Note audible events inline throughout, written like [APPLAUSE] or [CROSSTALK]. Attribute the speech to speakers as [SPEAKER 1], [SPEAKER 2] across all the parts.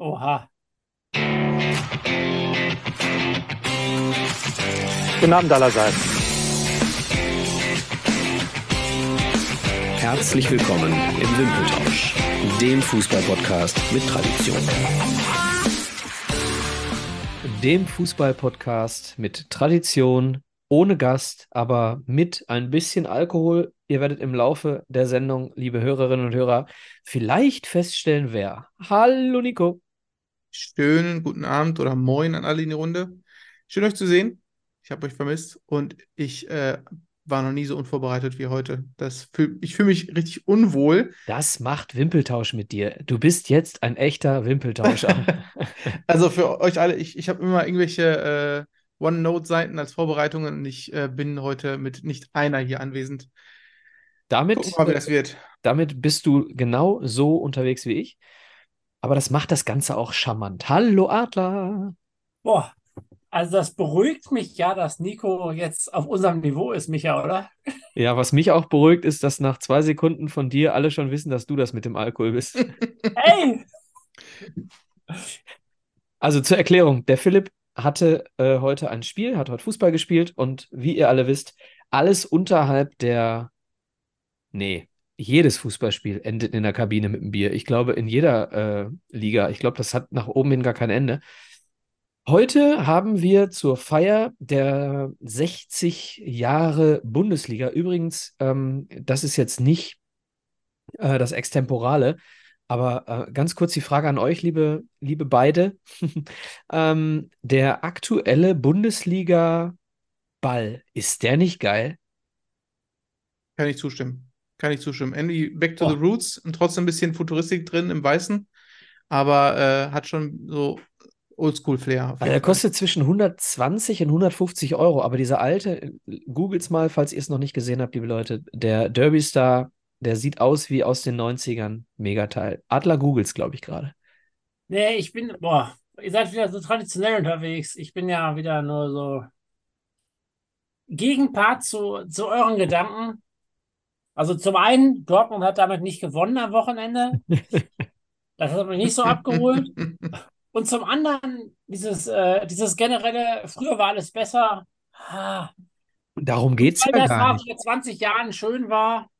[SPEAKER 1] Oha.
[SPEAKER 2] Guten Abend allerseits.
[SPEAKER 3] Herzlich willkommen im Wimpeltausch, dem Fußballpodcast mit Tradition.
[SPEAKER 4] Dem Fußballpodcast mit Tradition, ohne Gast, aber mit ein bisschen Alkohol. Ihr werdet im Laufe der Sendung, liebe Hörerinnen und Hörer, vielleicht feststellen, wer. Hallo Nico.
[SPEAKER 5] Schönen guten Abend oder Moin an alle in die Runde. Schön euch zu sehen. Ich habe euch vermisst und ich äh, war noch nie so unvorbereitet wie heute. Das fühl, ich fühle mich richtig unwohl.
[SPEAKER 4] Das macht Wimpeltausch mit dir. Du bist jetzt ein echter Wimpeltauscher. [LAUGHS]
[SPEAKER 5] also für euch alle, ich, ich habe immer irgendwelche äh, OneNote-Seiten als Vorbereitungen und ich äh, bin heute mit nicht einer hier anwesend.
[SPEAKER 4] Damit,
[SPEAKER 5] mal, wie das wird.
[SPEAKER 4] damit bist du genau so unterwegs wie ich. Aber das macht das Ganze auch charmant. Hallo Adler.
[SPEAKER 1] Boah, also das beruhigt mich ja, dass Nico jetzt auf unserem Niveau ist, Micha, oder?
[SPEAKER 4] Ja, was mich auch beruhigt, ist, dass nach zwei Sekunden von dir alle schon wissen, dass du das mit dem Alkohol bist. [LAUGHS]
[SPEAKER 1] Hey!
[SPEAKER 4] Also zur Erklärung, der Philipp hatte äh, heute ein Spiel, hat heute Fußball gespielt und wie ihr alle wisst, alles unterhalb der, nee, jedes Fußballspiel endet in der Kabine mit einem Bier. Ich glaube, in jeder äh, Liga. Ich glaube, das hat nach oben hin gar kein Ende. Heute haben wir zur Feier der 60 Jahre Bundesliga, übrigens, ähm, das ist jetzt nicht äh, das Extemporale, aber äh, ganz kurz die Frage an euch, liebe, liebe beide. [LAUGHS] ähm, der aktuelle Bundesliga-Ball, ist der nicht geil?
[SPEAKER 5] Kann ich zustimmen. Kann ich zustimmen. Andy, back to
[SPEAKER 4] Oh.
[SPEAKER 5] the roots und trotzdem ein bisschen Futuristik drin im Weißen, aber äh, hat schon so Oldschool-Flair.
[SPEAKER 4] Also er
[SPEAKER 5] Fall.
[SPEAKER 4] kostet zwischen 120 und 150 Euro, aber dieser alte, googelt's mal, falls ihr es noch nicht gesehen habt, liebe Leute, der Derby Star, der sieht aus wie aus den 90ern. Megateil. Adler googles, glaube ich, gerade.
[SPEAKER 1] Nee, ich bin, boah, ihr seid wieder so traditionell unterwegs. Ich bin ja wieder nur so Gegenpart zu, zu euren Gedanken. Also zum einen, Dortmund hat damit nicht gewonnen am Wochenende. [LAUGHS] Das hat mich nicht so abgeholt. Und zum anderen, dieses, äh, dieses generelle, früher war alles besser. Ah,
[SPEAKER 4] Darum geht's
[SPEAKER 1] Weil
[SPEAKER 4] ja
[SPEAKER 1] das
[SPEAKER 4] gar
[SPEAKER 1] war
[SPEAKER 4] nicht.
[SPEAKER 1] vor 20 Jahren schön war,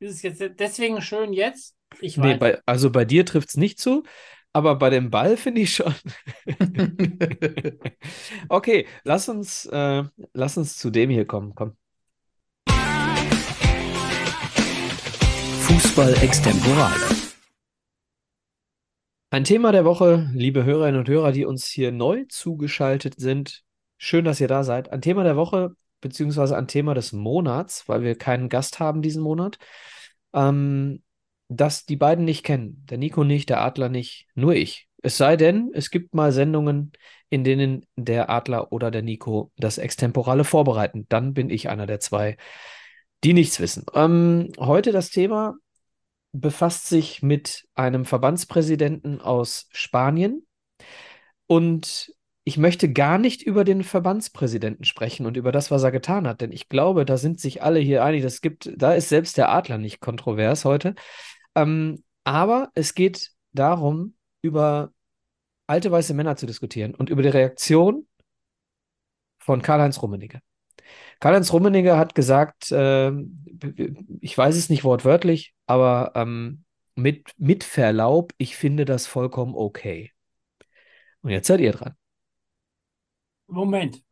[SPEAKER 1] ist es jetzt deswegen schön jetzt? Ich
[SPEAKER 4] Nee,
[SPEAKER 1] weiß.
[SPEAKER 4] bei, also bei dir trifft's nicht zu, aber bei dem Ball finde ich schon. [LAUGHS] [LAUGHS] Okay, lass uns, äh, lass uns zu dem hier kommen. Komm.
[SPEAKER 3] Fußball Extemporale.
[SPEAKER 4] Ein Thema der Woche, liebe Hörerinnen und Hörer, die uns hier neu zugeschaltet sind. Schön, dass ihr da seid. Ein Thema der Woche, beziehungsweise ein Thema des Monats, weil wir keinen Gast haben diesen Monat, ähm, das die beiden nicht kennen. Der Nico nicht, der Adler nicht, nur ich. Es sei denn, es gibt mal Sendungen, in denen der Adler oder der Nico das Extemporale vorbereiten. Dann bin ich einer der zwei, die nichts wissen. Ähm, heute das Thema befasst sich mit einem Verbandspräsidenten aus Spanien. Und ich möchte gar nicht über den Verbandspräsidenten sprechen und über das, was er getan hat, denn ich glaube, da sind sich alle hier einig. Das gibt, da ist selbst der Adler nicht kontrovers heute. Ähm, aber es geht darum, über alte weiße Männer zu diskutieren und über die Reaktion von Karl-Heinz Rummenigge. Karl-Heinz Rummenigge hat gesagt, ähm, ich weiß es nicht wortwörtlich, aber ähm, mit, mit Verlaub, ich finde das vollkommen okay. Und jetzt seid ihr dran.
[SPEAKER 1] Moment.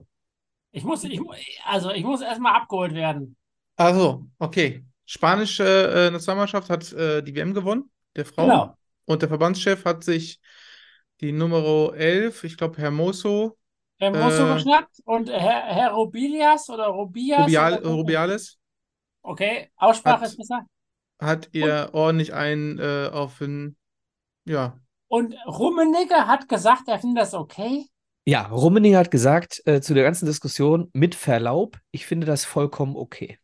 [SPEAKER 1] Ich muss, ich, also ich muss erstmal abgeholt werden.
[SPEAKER 5] Also, okay. Spanische äh, Nationalmannschaft hat äh, die WM gewonnen, der Frauen.
[SPEAKER 1] Genau.
[SPEAKER 5] Und der Verbandschef hat sich die Nummer 11, ich glaube Hermoso,
[SPEAKER 1] Herr Musso
[SPEAKER 5] Äh,
[SPEAKER 1] geschnappt und Herr, Herr Robilias oder Robias.
[SPEAKER 5] Rubial,
[SPEAKER 1] oder-
[SPEAKER 5] Rubiales,
[SPEAKER 1] Okay, Aussprache
[SPEAKER 5] Hat-
[SPEAKER 1] ist besser.
[SPEAKER 5] Hat ihr ordentlich einen äh, auf den, ja,
[SPEAKER 1] Und Rummenigge hat gesagt, er findet das okay.
[SPEAKER 4] Ja, Rummenigge hat gesagt äh, zu der ganzen Diskussion, mit Verlaub, ich finde das vollkommen okay.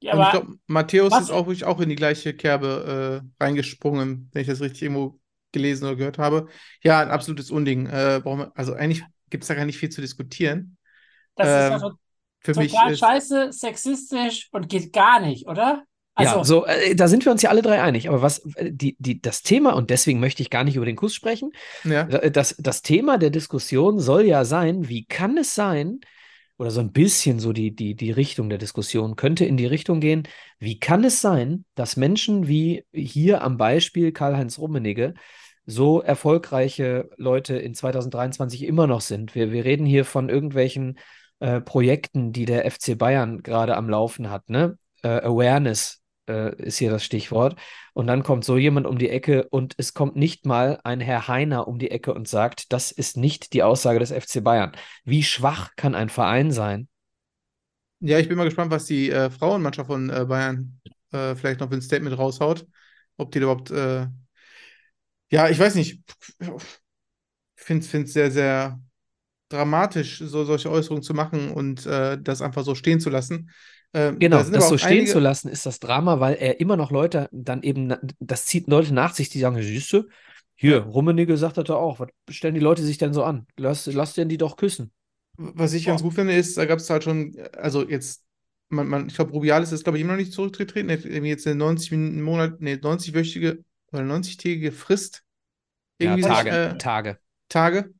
[SPEAKER 1] Ja,
[SPEAKER 5] Und ich glaube, Matthäus
[SPEAKER 1] was-
[SPEAKER 5] ist auch wirklich auch in die gleiche Kerbe äh, reingesprungen, wenn ich das richtig irgendwo gelesen oder gehört habe. Ja, ein absolutes Unding. Äh, wir, also eigentlich gibt es da gar nicht viel zu diskutieren.
[SPEAKER 1] das ist
[SPEAKER 5] ähm, Für mich
[SPEAKER 1] total
[SPEAKER 5] ist,
[SPEAKER 1] scheiße, sexistisch und geht gar nicht, oder? Also,
[SPEAKER 4] ja, so, äh, da sind wir uns ja alle drei einig. Aber was, äh, die, die, das Thema, und deswegen möchte ich gar nicht über den Kuss sprechen,
[SPEAKER 5] Ja.
[SPEAKER 4] äh, das, das Thema der Diskussion soll ja sein, wie kann es sein, oder so ein bisschen so die, die, die Richtung der Diskussion könnte in die Richtung gehen, wie kann es sein, dass Menschen wie hier am Beispiel Karl-Heinz Rummenigge so erfolgreiche Leute in 2023 immer noch sind? Wir, wir reden hier von irgendwelchen äh, Projekten, die der FC Bayern gerade am Laufen hat, ne? Äh, Awareness äh, ist hier das Stichwort. Und dann kommt so jemand um die Ecke und es kommt nicht mal ein Herr Heiner um die Ecke und sagt, das ist nicht die Aussage des FC Bayern. Wie schwach kann ein Verein sein?
[SPEAKER 5] Ja, ich bin mal gespannt, was die äh, Frauenmannschaft von äh, Bayern äh, vielleicht noch für ein Statement raushaut. Ob die überhaupt, äh, ja, ich weiß nicht. Ich finde es sehr, sehr dramatisch, so solche Äußerungen zu machen und äh, das einfach so stehen zu lassen. Ähm,
[SPEAKER 4] Genau,
[SPEAKER 5] da
[SPEAKER 4] das so stehen
[SPEAKER 5] einige,
[SPEAKER 4] zu lassen, ist das Drama, weil er immer noch Leute dann eben, das zieht Leute nach sich, die sagen, siehst du, hier,
[SPEAKER 5] Ja.
[SPEAKER 4] Rummenigge sagt das auch, was stellen die Leute sich denn so an? Lass, lass denn die doch küssen.
[SPEAKER 5] Was ich ganz gut finde, ist, da gab es halt schon, also jetzt, man, man, ich glaube, Rubiales ist, glaube ich, immer noch nicht zurückgetreten. Er hat jetzt eine 90 Minuten Monat, nee, 90-wöchige oder 90-tägige Frist.
[SPEAKER 4] Ja,
[SPEAKER 5] Irgendwie sich,
[SPEAKER 4] Tage,
[SPEAKER 5] äh,
[SPEAKER 4] Tage.
[SPEAKER 5] Tage.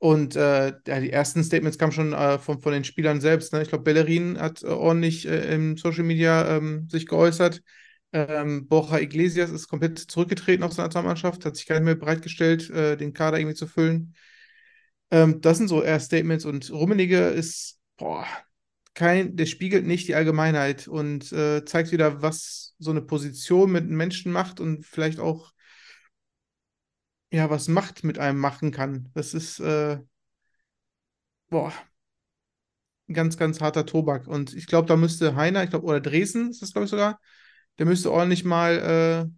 [SPEAKER 5] Und äh, die ersten Statements kamen schon äh, von, von den Spielern selbst. Ne? Ich glaube, Bellerin hat äh, ordentlich äh, im Social Media ähm, sich geäußert. Ähm, Borja Iglesias ist komplett zurückgetreten aus der Nationalmannschaft, hat sich gar nicht mehr bereitgestellt, äh, den Kader irgendwie zu füllen. Ähm, das sind so eher Statements und Rummenigge ist, boah, kein, der spiegelt nicht die Allgemeinheit und äh, zeigt wieder, was so eine Position mit Menschen macht und vielleicht auch, ja, was Macht mit einem machen kann. Das ist, äh, boah, ein ganz, ganz harter Tobak. Und ich glaube, da müsste Heiner, ich glaube, oder Dresden ist das, glaube ich, sogar, der müsste ordentlich mal, äh,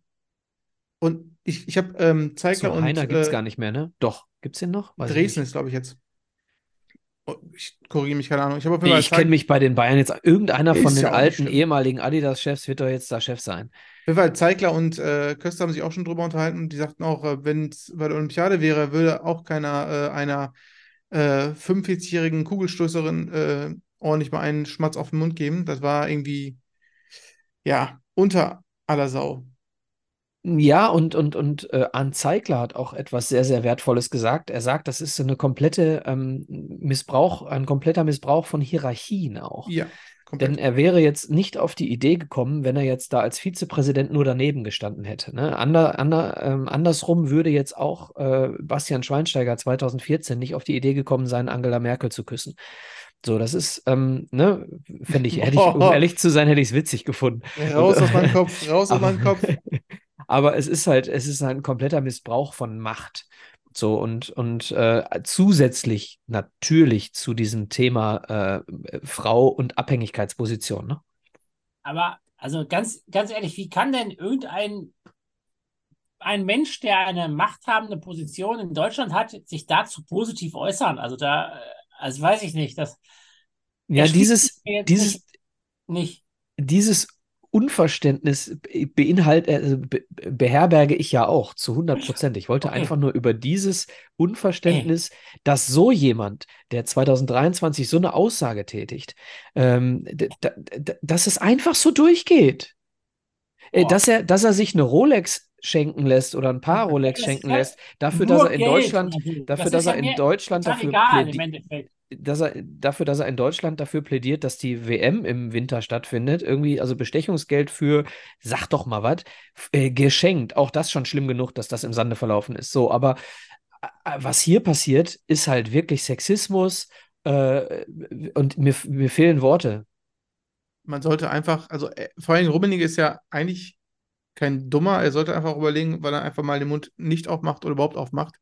[SPEAKER 5] und ich, ich habe ähm, Zeigler
[SPEAKER 4] So,
[SPEAKER 5] und
[SPEAKER 4] Heiner gibt es
[SPEAKER 5] äh,
[SPEAKER 4] gar nicht mehr, ne? Doch, gibt es den noch? Weiß
[SPEAKER 5] Dresden ist, glaube ich, jetzt. Oh, ich korrigiere mich, keine Ahnung. Ich
[SPEAKER 4] Nee, ich kenne mich bei den Bayern jetzt. Irgendeiner von den
[SPEAKER 5] ja
[SPEAKER 4] alten ehemaligen Adidas-Chefs wird doch jetzt da Chef sein.
[SPEAKER 5] Fall, Zeigler und äh, Köster haben sich auch schon drüber unterhalten und die sagten auch, äh, wenn es bei der Olympiade wäre, würde auch keiner äh, einer äh, 45-jährigen Kugelstößerin äh, ordentlich mal einen Schmatz auf den Mund geben. Das war irgendwie, ja, unter aller Sau.
[SPEAKER 4] Ja, und, und, und äh, Arndt Zeigler hat auch etwas sehr, sehr Wertvolles gesagt. Er sagt, das ist so eine komplette ähm, Missbrauch, ein kompletter Missbrauch von Hierarchien auch.
[SPEAKER 5] Ja,
[SPEAKER 4] Denn er wäre jetzt nicht auf die Idee gekommen, wenn er jetzt da als Vizepräsident nur daneben gestanden hätte. Ne? Ander, ander, ähm, andersrum würde jetzt auch äh, Bastian Schweinsteiger 2014 nicht auf die Idee gekommen sein, Angela Merkel zu küssen. So, das ist, ähm, ne, fände ich, hätte ich, um [LAUGHS] ehrlich zu sein, hätte ich es witzig gefunden.
[SPEAKER 5] Raus aus meinem Kopf, raus aus meinem Kopf. [LAUGHS]
[SPEAKER 4] aber es ist halt, es ist halt ein kompletter Missbrauch von Macht. So, und, und äh, zusätzlich natürlich zu diesem Thema äh, Frau und Abhängigkeitsposition, ne?
[SPEAKER 1] aber, also ganz, ganz ehrlich, wie kann denn irgendein ein Mensch, der eine machthabende Position in Deutschland hat, sich dazu positiv äußern? Also da, äh, also weiß ich nicht. Das
[SPEAKER 4] Ja, dieses, dieses,
[SPEAKER 1] nicht.
[SPEAKER 4] dieses Unverständnis beinhalt, äh, be beherberge ich ja auch zu 100 Prozent. Ich wollte
[SPEAKER 1] Okay.
[SPEAKER 4] einfach nur über dieses Unverständnis, dass so jemand, der 2023 so eine Aussage tätigt, ähm, dass es einfach so durchgeht. Äh,
[SPEAKER 1] Boah.
[SPEAKER 4] dass er, dass er sich eine Rolex schenken lässt oder ein paar Rolex
[SPEAKER 1] Das
[SPEAKER 4] schenken lässt, dafür, dass er in
[SPEAKER 1] Geld
[SPEAKER 4] Deutschland, dafür,
[SPEAKER 1] Das
[SPEAKER 4] dass
[SPEAKER 1] ja
[SPEAKER 4] er in Deutschland dafür
[SPEAKER 1] egal im
[SPEAKER 4] plädi-
[SPEAKER 1] Endeffekt.
[SPEAKER 4] Dass er dafür, dass er in Deutschland dafür plädiert, dass die WM im Winter stattfindet, irgendwie, also Bestechungsgeld für, sag doch mal was, äh, geschenkt. Auch das schon schlimm genug, dass das im Sande verlaufen ist. So, aber äh, was hier passiert, ist halt wirklich Sexismus äh, und mir, mir fehlen Worte.
[SPEAKER 5] Man sollte einfach, also äh, vor allem Rummenigge ist ja eigentlich kein Dummer. Er sollte einfach überlegen, weil er einfach mal den Mund nicht aufmacht oder überhaupt aufmacht.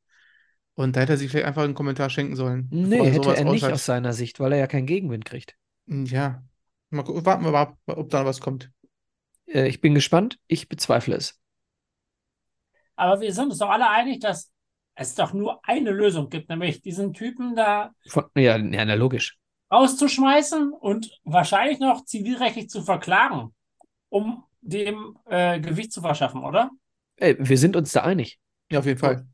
[SPEAKER 5] Und da hätte er sich vielleicht einfach einen Kommentar schenken sollen,
[SPEAKER 4] Nee,
[SPEAKER 5] er
[SPEAKER 4] hätte er nicht aus seiner Sicht, weil er ja keinen Gegenwind kriegt.
[SPEAKER 5] Ja. Mal gucken, warten wir mal ab, ob da was kommt.
[SPEAKER 4] Äh, ich bin gespannt, ich bezweifle es.
[SPEAKER 1] Aber wir sind uns doch alle einig, dass es doch nur eine Lösung gibt, nämlich diesen Typen da
[SPEAKER 4] Von, ja, ja, na, logisch.
[SPEAKER 1] rauszuschmeißen und wahrscheinlich noch zivilrechtlich zu verklagen, um dem äh, Gewicht zu verschaffen, oder?
[SPEAKER 4] Ey, wir sind uns da einig.
[SPEAKER 5] Ja, auf jeden Fall.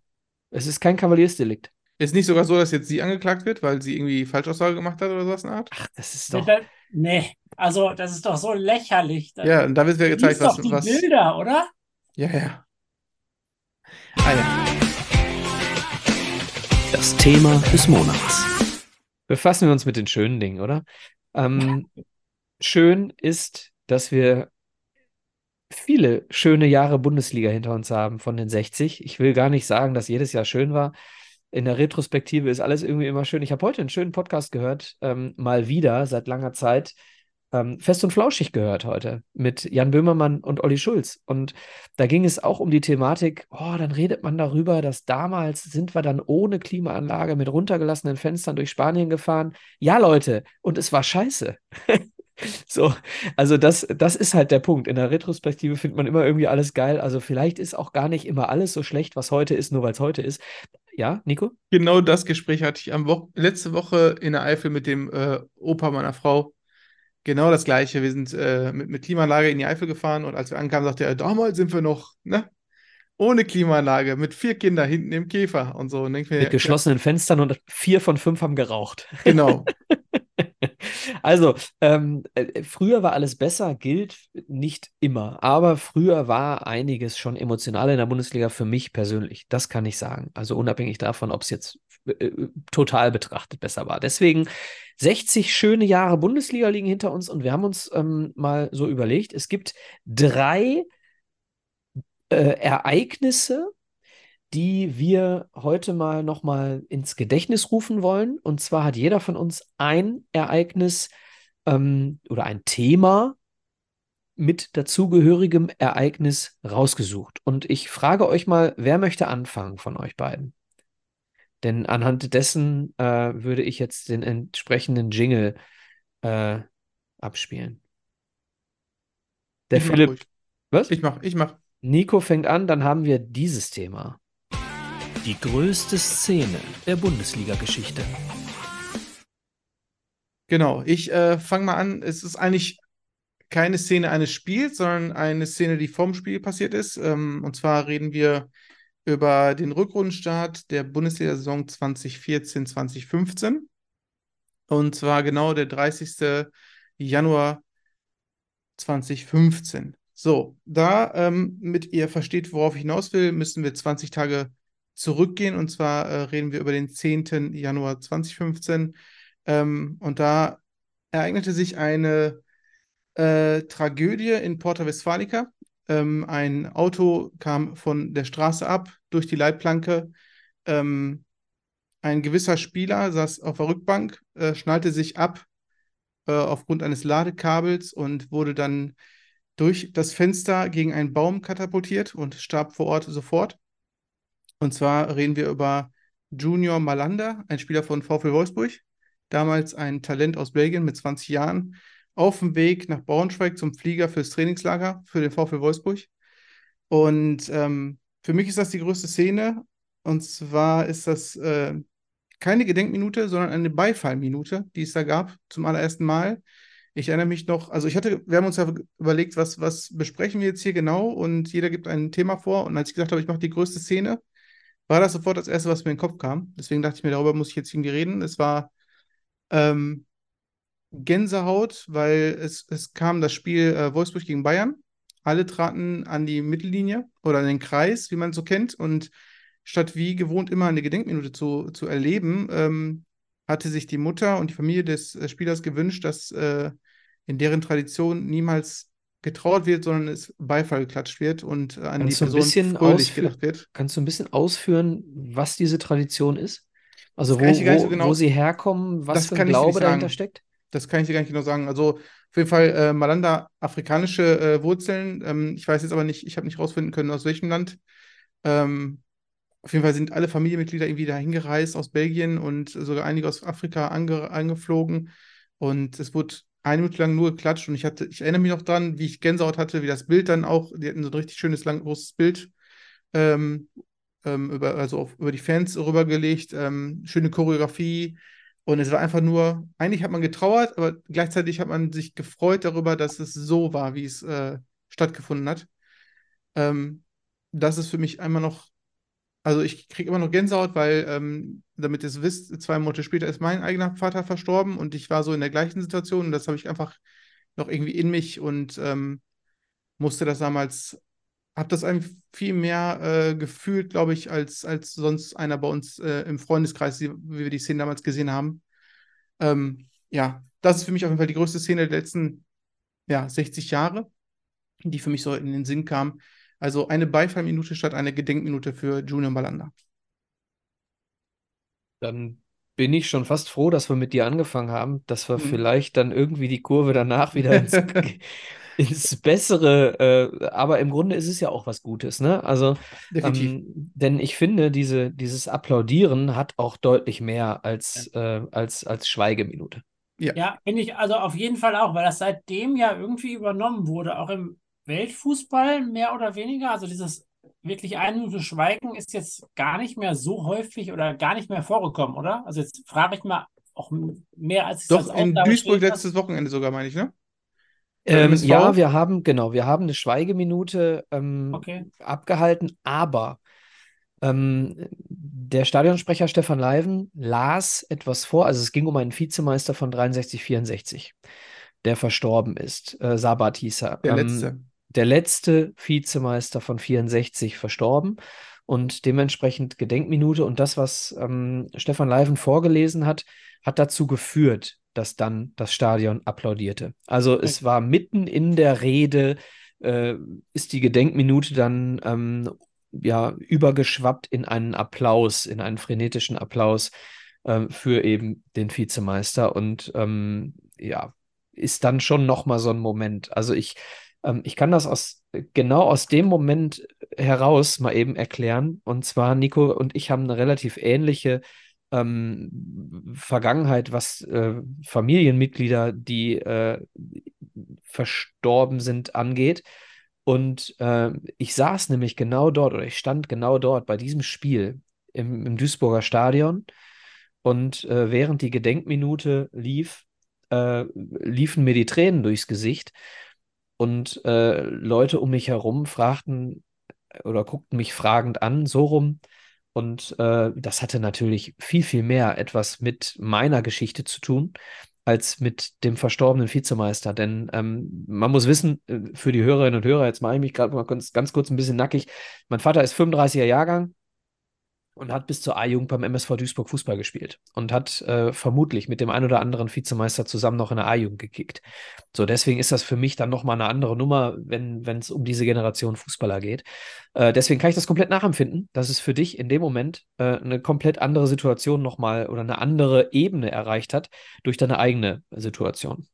[SPEAKER 4] Es ist kein Kavaliersdelikt.
[SPEAKER 5] Ist nicht sogar so, dass jetzt sie angeklagt wird, weil sie irgendwie Falschaussage gemacht hat oder sowas in der Art?
[SPEAKER 4] Ach, das ist doch.
[SPEAKER 1] Nee, also das ist doch so lächerlich.
[SPEAKER 5] Ja, und da wird
[SPEAKER 1] Du
[SPEAKER 5] gezeigt,
[SPEAKER 1] siehst doch
[SPEAKER 5] was,
[SPEAKER 1] die
[SPEAKER 5] was.
[SPEAKER 1] Bilder, oder?
[SPEAKER 5] Ja, ja. Ah ja.
[SPEAKER 3] Das Thema des Monats.
[SPEAKER 4] Befassen wir uns mit den schönen Dingen, oder? Ähm, schön ist, dass wir viele schöne Jahre Bundesliga hinter uns haben von den 60. Ich will gar nicht sagen, dass jedes Jahr schön war. In der Retrospektive ist alles irgendwie immer schön. Ich habe heute einen schönen Podcast gehört, ähm, mal wieder seit langer Zeit. Ähm, Fest und Flauschig gehört heute mit Jan Böhmermann und Olli Schulz. Und da ging es auch um die Thematik, oh, dann redet man darüber, dass damals sind wir dann ohne Klimaanlage mit runtergelassenen Fenstern durch Spanien gefahren. Ja, Leute, und es war scheiße. [LAUGHS] [LAUGHS] So, also das, das ist halt der Punkt. In der Retrospektive findet man immer irgendwie alles geil. Also vielleicht ist auch gar nicht immer alles so schlecht, was heute ist, nur weil es heute ist. Ja, Nico?
[SPEAKER 5] Genau das Gespräch hatte ich am Wo letzte Woche in der Eifel mit dem äh, Opa meiner Frau. Genau das Gleiche. Wir sind äh, mit, mit Klimaanlage in die Eifel gefahren und als wir ankamen, sagte er, damals sind wir noch, ne? Ohne Klimaanlage, mit vier Kindern hinten im Käfer und so. Und mir,
[SPEAKER 4] Mit geschlossenen Fenstern und vier von fünf haben geraucht.
[SPEAKER 5] Ja, genau. [LAUGHS]
[SPEAKER 4] Also, ähm, äh, früher war alles besser, gilt nicht immer, aber früher war einiges schon emotional in der Bundesliga für mich persönlich. Das kann ich sagen. Also unabhängig davon, ob es jetzt äh, total betrachtet besser war. Deswegen 60 schöne Jahre Bundesliga liegen hinter uns und wir haben uns ähm, mal so überlegt, es gibt drei äh, Ereignisse, die wir heute mal nochmal ins Gedächtnis rufen wollen. Und zwar hat jeder von uns ein Ereignis ähm, oder ein Thema mit dazugehörigem Ereignis rausgesucht. Und ich frage euch mal, wer möchte anfangen von euch beiden? Denn anhand dessen äh, würde ich jetzt den entsprechenden Jingle äh, abspielen. Der
[SPEAKER 5] Ich
[SPEAKER 4] Philipp, was?
[SPEAKER 5] Ich mach, ich mach.
[SPEAKER 4] Nico fängt an, dann haben wir dieses Thema.
[SPEAKER 3] Die größte Szene der Bundesliga-Geschichte.
[SPEAKER 5] Genau, ich äh, fange mal an. Es ist eigentlich keine Szene eines Spiels, sondern eine Szene, die vorm Spiel passiert ist. Ähm, und zwar reden wir über den Rückrundenstart der Bundesliga-Saison 2014, 2015. Und zwar genau der 30. Januar 2015. So, da, ähm, mit ihr versteht, worauf ich hinaus will, müssen wir 20 Tage zurückgehen. Und zwar äh, reden wir über den 10. Januar 2015. Ähm, und da ereignete sich eine äh, Tragödie in Porta Westfalica. Ähm, ein Auto kam von der Straße ab durch die Leitplanke. Ähm, ein gewisser Spieler saß auf der Rückbank, äh, schnallte sich ab äh, aufgrund eines Ladekabels und wurde dann durch das Fenster gegen einen Baum katapultiert und starb vor Ort sofort. Und zwar reden wir über Junior Malanda, ein Spieler von VfL Wolfsburg, damals ein Talent aus Belgien mit 20 Jahren, auf dem Weg nach Braunschweig zum Flieger fürs Trainingslager für den VfL Wolfsburg. Und ähm, für mich ist das die größte Szene. Und zwar ist das äh, keine Gedenkminute, sondern eine Beifallminute, die es da gab zum allerersten Mal. Ich erinnere mich noch, also ich hatte, wir haben uns ja überlegt, was, was besprechen wir jetzt hier genau und jeder gibt ein Thema vor. Und als ich gesagt habe, ich mache die größte Szene, war das sofort das Erste, was mir in den Kopf kam. Deswegen dachte ich mir, darüber muss ich jetzt irgendwie reden. Es war ähm, Gänsehaut, weil es, es kam das Spiel äh, Wolfsburg gegen Bayern. Alle traten an die Mittellinie oder an den Kreis, wie man es so kennt. Und statt wie gewohnt immer eine Gedenkminute zu, zu erleben, ähm, hatte sich die Mutter und die Familie des äh, Spielers gewünscht, dass äh, in deren Tradition niemals getrauert wird, sondern es Beifall geklatscht wird und äh, an
[SPEAKER 4] Kannst
[SPEAKER 5] die Person
[SPEAKER 4] bisschen
[SPEAKER 5] fröhlich gedacht wird.
[SPEAKER 4] Kannst du ein bisschen ausführen, was diese Tradition ist? Also wo, wo,
[SPEAKER 5] genau-
[SPEAKER 4] wo sie herkommen, was
[SPEAKER 5] Das
[SPEAKER 4] für ein Glaube dahinter steckt?
[SPEAKER 5] Das kann ich dir gar nicht genau sagen. Also auf jeden Fall äh, Malanda afrikanische äh, Wurzeln. Ähm, ich weiß jetzt aber nicht, ich habe nicht rausfinden können, aus welchem Land. Ähm, auf jeden Fall sind alle Familienmitglieder irgendwie dahin gereist aus Belgien und sogar einige aus Afrika ange angeflogen. Und es wurde eine Minute lang nur geklatscht und ich hatte, ich erinnere mich noch dran, wie ich Gänsehaut hatte, wie das Bild dann auch, die hatten so ein richtig schönes, lang, großes Bild ähm, ähm, über, also auf, über die Fans rübergelegt, ähm, schöne Choreografie. Und es war einfach nur, eigentlich hat man getrauert, aber gleichzeitig hat man sich gefreut darüber, dass es so war, wie es äh, stattgefunden hat. Ähm, das ist für mich einmal noch Also ich kriege immer noch Gänsehaut, weil, ähm, damit ihr es wisst, zwei Monate später ist mein eigener Vater verstorben und ich war so in der gleichen Situation und das habe ich einfach noch irgendwie in mich und ähm, musste das damals, habe das einem viel mehr äh, gefühlt, glaube ich, als, als sonst einer bei uns äh, im Freundeskreis, wie wir die Szene damals gesehen haben. Ähm, ja, das ist für mich auf jeden Fall die größte Szene der letzten ja, 60 Jahre, die für mich so in den Sinn kam. Also eine Beifallminute statt eine Gedenkminute für Junior Balanda.
[SPEAKER 4] Dann bin ich schon fast froh, dass wir mit dir angefangen haben, dass wir
[SPEAKER 5] Mhm.
[SPEAKER 4] vielleicht dann irgendwie die Kurve danach wieder ins, [LAUGHS] ins Bessere, äh, aber im Grunde ist es ja auch was Gutes, ne? Also,
[SPEAKER 5] Definitiv.
[SPEAKER 4] ähm, denn ich finde, diese, dieses Applaudieren hat auch deutlich mehr als, äh, als, als Schweigeminute.
[SPEAKER 1] Ja, finde ich also auf jeden Fall auch, weil das seitdem ja irgendwie übernommen wurde, auch im Weltfußball mehr oder weniger. Also dieses wirklich eine Minute Schweigen ist jetzt gar nicht mehr so häufig oder gar nicht mehr vorgekommen, oder? Also jetzt frage ich mal auch mehr als ich
[SPEAKER 5] Doch,
[SPEAKER 1] das
[SPEAKER 5] in Duisburg letztes Wochenende sogar, meine ich, ne?
[SPEAKER 4] Ähm, ja, wir haben, genau, wir haben eine Schweigeminute ähm,
[SPEAKER 1] Okay.
[SPEAKER 4] abgehalten, aber ähm, der Stadionsprecher Stefan Leiven las etwas vor, also es ging um einen Vizemeister von 63, 64, der verstorben ist, äh, Sabat hieß er.
[SPEAKER 5] Der
[SPEAKER 4] Ähm,
[SPEAKER 5] letzte.
[SPEAKER 4] Der letzte Vizemeister von 64 verstorben und dementsprechend Gedenkminute und das, was ähm, Stefan Leiven vorgelesen hat, hat dazu geführt, dass dann das Stadion applaudierte. Also es war mitten in der Rede, äh, ist die Gedenkminute dann ähm, ja übergeschwappt in einen Applaus, in einen frenetischen Applaus ähm, für eben den Vizemeister und ähm, ja, ist dann schon nochmal so ein Moment. Also ich ähm, ich kann das aus genau aus dem Moment heraus mal eben erklären. Und zwar, Nico und ich haben eine relativ ähnliche ähm, Vergangenheit, was äh, Familienmitglieder, die äh, verstorben sind, angeht. Und äh, ich saß nämlich genau dort oder ich stand genau dort bei diesem Spiel im, im Duisburger Stadion. Und äh, während die Gedenkminute lief, äh, liefen mir die Tränen durchs Gesicht. Und äh, Leute um mich herum fragten oder guckten mich fragend an, so rum. Und äh, das hatte natürlich viel, viel mehr etwas mit meiner Geschichte zu tun, als mit dem verstorbenen Vizemeister. Denn ähm, man muss wissen, äh, für die Hörerinnen und Hörer, jetzt mache ich mich gerade mal ganz, ganz kurz ein bisschen nackig. Mein Vater ist 35er Jahrgang und hat bis zur A-Jugend beim MSV Duisburg Fußball gespielt und hat äh, vermutlich mit dem ein oder anderen Vizemeister zusammen noch in der A-Jugend gekickt. So, deswegen ist das für mich dann nochmal eine andere Nummer, wenn es um diese Generation Fußballer geht. Äh, deswegen kann ich das komplett nachempfinden, dass es für dich in dem Moment äh, eine komplett andere Situation nochmal oder eine andere Ebene erreicht hat durch deine eigene Situation.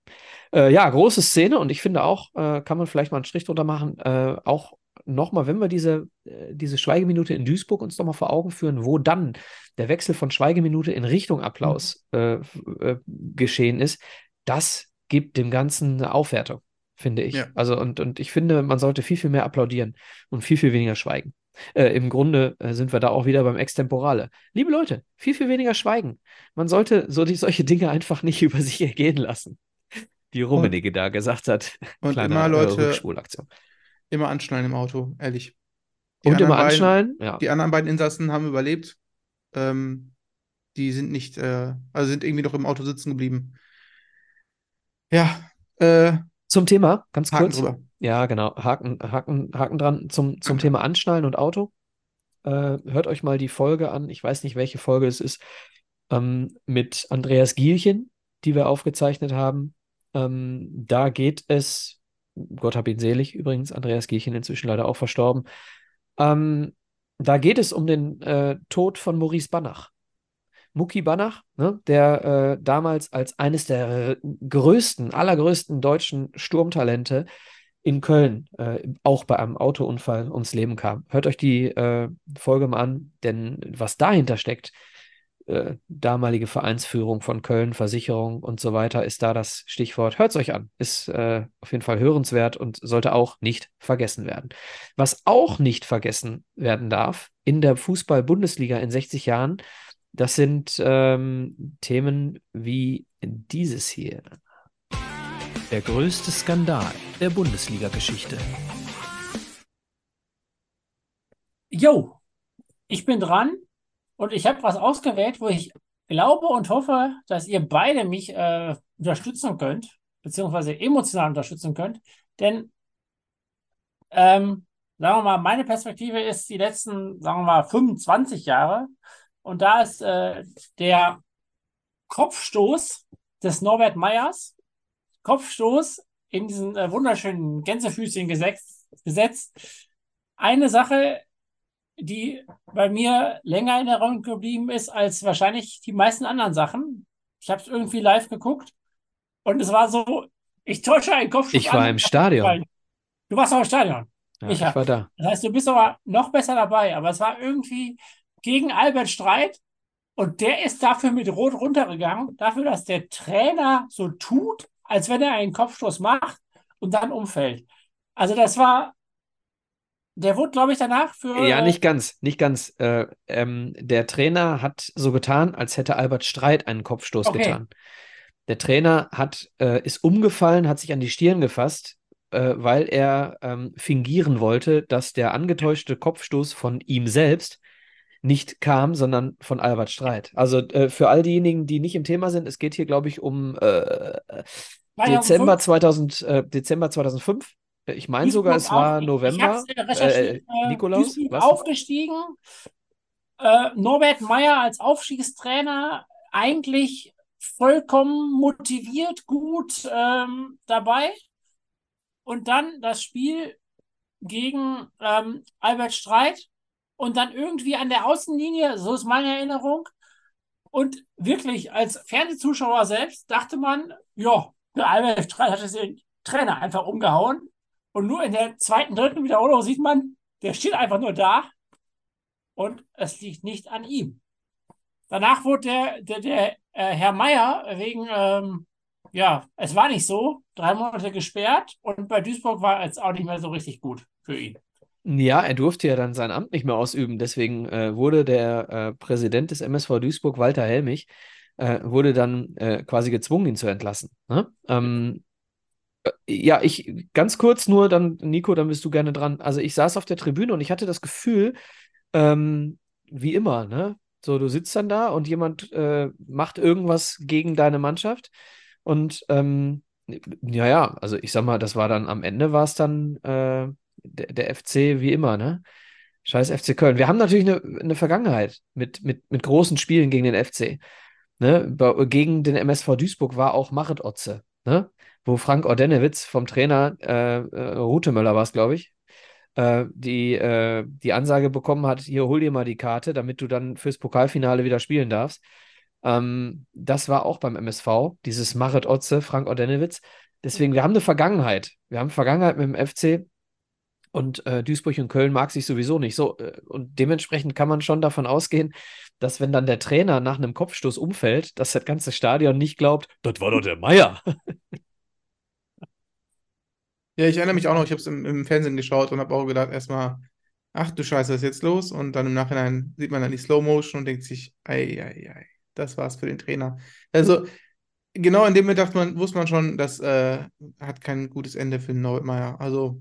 [SPEAKER 4] Äh, ja, große Szene und ich finde auch, äh, kann man vielleicht mal einen Strich drunter machen, äh, auch nochmal, wenn wir diese, äh, diese Schweigeminute in Duisburg uns nochmal vor Augen führen, wo dann der Wechsel von Schweigeminute in Richtung Applaus äh, äh, geschehen ist, das gibt dem Ganzen eine Aufwertung, finde ich.
[SPEAKER 5] Ja.
[SPEAKER 4] Also, und, und ich finde, man sollte viel, viel mehr applaudieren und viel, viel weniger schweigen. Äh, Im Grunde äh, sind wir da auch wieder beim Extemporale. Liebe Leute, viel, viel weniger schweigen. Man sollte so die, solche Dinge einfach nicht [LAUGHS] über sich ergehen lassen. Wie Rummenigge da gesagt hat.
[SPEAKER 5] und
[SPEAKER 4] Kleine
[SPEAKER 5] immer,
[SPEAKER 4] äh,
[SPEAKER 5] Leute-. Immer anschnallen im Auto, ehrlich. Die
[SPEAKER 4] Und immer
[SPEAKER 5] beiden-
[SPEAKER 4] anschnallen. Ja.
[SPEAKER 5] Die anderen beiden Insassen haben überlebt. Ähm, die sind nicht, äh, also sind irgendwie noch im Auto sitzen geblieben. Ja, äh,
[SPEAKER 4] Zum Thema, ganz
[SPEAKER 5] Haken
[SPEAKER 4] kurz.
[SPEAKER 5] drüber.
[SPEAKER 4] Ja, genau. Haken, Haken, Haken dran zum, zum Thema Anschnallen und Auto. Äh, hört euch mal die Folge an. Ich weiß nicht, welche Folge es ist. Ähm, mit Andreas Gielchen, die wir aufgezeichnet haben. Ähm, da geht es, Gott hab ihn selig übrigens, Andreas Gielchen inzwischen leider auch verstorben. Ähm, da geht es um den äh, Tod von Maurice Banach. Mucki Banach, ne, der äh, damals als eines der größten, allergrößten deutschen Sturmtalente in Köln äh, auch bei einem Autounfall ums Leben kam. Hört euch die äh, Folge mal an, denn was dahinter steckt, äh, damalige Vereinsführung von Köln, Versicherung und so weiter, ist da das Stichwort. Hört es euch an. Ist äh, auf jeden Fall hörenswert und sollte auch nicht vergessen werden. Was auch nicht vergessen werden darf in der Fußball-Bundesliga in 60 Jahren, das sind ähm, Themen wie dieses hier.
[SPEAKER 3] Der größte Skandal der Bundesliga-Geschichte.
[SPEAKER 1] Jo, ich bin dran und ich habe was ausgewählt, wo ich glaube und hoffe, dass ihr beide mich äh, unterstützen könnt, beziehungsweise emotional unterstützen könnt. Denn, ähm, sagen wir mal, meine Perspektive ist die letzten, sagen wir mal, 25 Jahre. Und da ist äh, der Kopfstoß des Norbert Meyers, Kopfstoß in diesen äh, wunderschönen Gänsefüßchen gesetzt, gesetzt. Eine Sache, die bei mir länger in Erinnerung geblieben ist als wahrscheinlich die meisten anderen Sachen. Ich habe es irgendwie live geguckt und es war so, ich täusche einen Kopf.
[SPEAKER 4] Ich war im Stadion.
[SPEAKER 1] Du warst auch im Stadion.
[SPEAKER 4] Ja, ich, ich war da.
[SPEAKER 1] Das heißt, du bist aber noch besser dabei, aber es war irgendwie gegen Albert Streit und der ist dafür mit Rot runtergegangen, dafür, dass der Trainer so tut, als wenn er einen Kopfstoß macht und dann umfällt. Also das war der wurde, glaube ich, danach für.
[SPEAKER 4] Ja, nicht ganz, nicht ganz. Äh, ähm, der Trainer hat so getan, als hätte Albert Streit einen Kopfstoß okay. getan. Der Trainer hat, äh, ist umgefallen, hat sich an die Stirn gefasst, äh, weil er ähm, fingieren wollte, dass der angetäuschte Kopfstoß von ihm selbst nicht kam, sondern von Albert Streit. Also äh, für all diejenigen, die nicht im Thema sind, es geht hier, glaube ich, um äh, Dezember, 2000, äh, Dezember 2005. Ich meine sogar, es war November.
[SPEAKER 1] Ich äh, äh, Nikolaus, was? aufgestiegen. Äh, Norbert Meyer als Aufstiegstrainer eigentlich vollkommen motiviert, gut ähm, dabei. Und dann das Spiel gegen ähm, Albert Streit und dann irgendwie an der Außenlinie, so ist meine Erinnerung. Und wirklich als Fernsehzuschauer selbst dachte man, ja, Albert Streit hat den Trainer einfach umgehauen. Und nur in der zweiten, dritten Wiederholung sieht man, der steht einfach nur da und es liegt nicht an ihm. Danach wurde der, der, der äh, Herr Meier wegen, ähm, ja, es war nicht so, drei Monate gesperrt und bei Duisburg war es auch nicht mehr so richtig gut für ihn.
[SPEAKER 4] Ja, er durfte ja dann sein Amt nicht mehr ausüben. Deswegen äh, wurde der äh, Präsident des MSV Duisburg, Walter Helmich, äh, wurde dann äh, quasi gezwungen, ihn zu entlassen. Ne? Ähm, ja, ich ganz kurz nur, dann, Nico, dann bist du gerne dran. Also ich saß auf der Tribüne und ich hatte das Gefühl, ähm, wie immer, ne? So, du sitzt dann da und jemand äh, macht irgendwas gegen deine Mannschaft. Und ähm, ja, ja, also ich sag mal, das war dann am Ende war es dann äh, der, der, FC wie immer, ne? Scheiß FC Köln. Wir haben natürlich eine, eine Vergangenheit mit, mit, mit großen Spielen gegen den FC. Ne? Gegen den MSV Duisburg war auch Marit Otze. Ne? Wo Frank Ordenewitz vom Trainer, äh, äh, Rutemöller war es, glaube ich, äh, die, äh, die Ansage bekommen hat, hier hol dir mal die Karte, damit du dann fürs Pokalfinale wieder spielen darfst. Ähm, das war auch beim MSV, dieses Marit Otze, Frank Ordenewitz. Deswegen, wir haben eine Vergangenheit. Wir haben Vergangenheit mit dem FC und äh, Duisburg und Köln mag sich sowieso nicht. So, äh, und dementsprechend kann man schon davon ausgehen, dass wenn dann der Trainer nach einem Kopfstoß umfällt, dass das ganze Stadion nicht glaubt, das war doch der Meier. [LAUGHS]
[SPEAKER 5] Ja, ich erinnere mich auch noch, ich habe es im, im, Fernsehen geschaut und habe auch gedacht, erstmal, ach du Scheiße, was ist jetzt los? Und dann im Nachhinein sieht man dann die Slow Motion und denkt sich, ei, ei, ei, das war's für den Trainer. Also, genau in dem Moment dachte man, wusste man schon, das äh, hat kein gutes Ende für Neumeier. Also,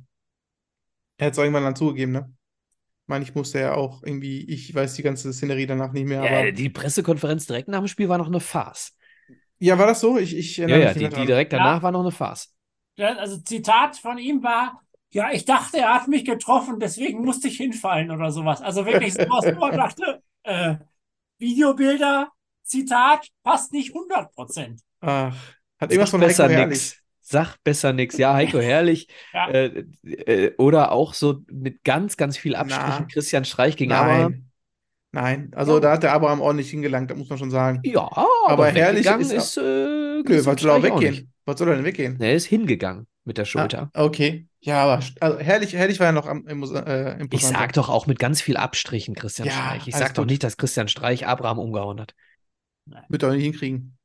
[SPEAKER 5] er hat es irgendwann dann zugegeben, ne? Ich meine, ich musste ja auch irgendwie, ich weiß die ganze Szenerie danach nicht mehr,
[SPEAKER 4] ja,
[SPEAKER 5] aber.
[SPEAKER 4] Die Pressekonferenz direkt nach dem Spiel war noch eine Farce.
[SPEAKER 5] Ja, war das so? Ich, ich
[SPEAKER 4] erinnere ja, ja, die, die direkt danach ja. war noch eine Farce
[SPEAKER 1] also Zitat von ihm war, ja, ich dachte, er hat mich getroffen, deswegen musste ich hinfallen oder sowas. Also wirklich sowas, wo man [LAUGHS] dachte, äh, Videobilder, Zitat, passt nicht 100 Prozent.
[SPEAKER 5] Ach, hat irgendwas
[SPEAKER 4] von besser nix. Sag besser nix. Ja, Heiko [LAUGHS] Herrlich. ja. Äh, äh, oder auch so mit ganz, ganz viel Abstrichen Na, Christian Streich gegen
[SPEAKER 5] nein. Abraham. Nein, also ja. da hat der Abraham ordentlich hingelangt, da muss man schon sagen.
[SPEAKER 4] Ja,
[SPEAKER 5] aber, aber herrlich ist,
[SPEAKER 4] ist äh,
[SPEAKER 5] nö, was soll auch weggehen? Was soll er denn weggehen?
[SPEAKER 4] Er ist hingegangen mit der Schulter.
[SPEAKER 5] Ah, okay. Ja, aber also herrlich, herrlich war er noch am, im, äh,
[SPEAKER 4] Ich sag doch auch mit ganz viel Abstrichen Christian ja, Streich. Ich sag doch nicht, dass Christian Streich Abraham umgehauen hat.
[SPEAKER 5] Wird er nicht hinkriegen.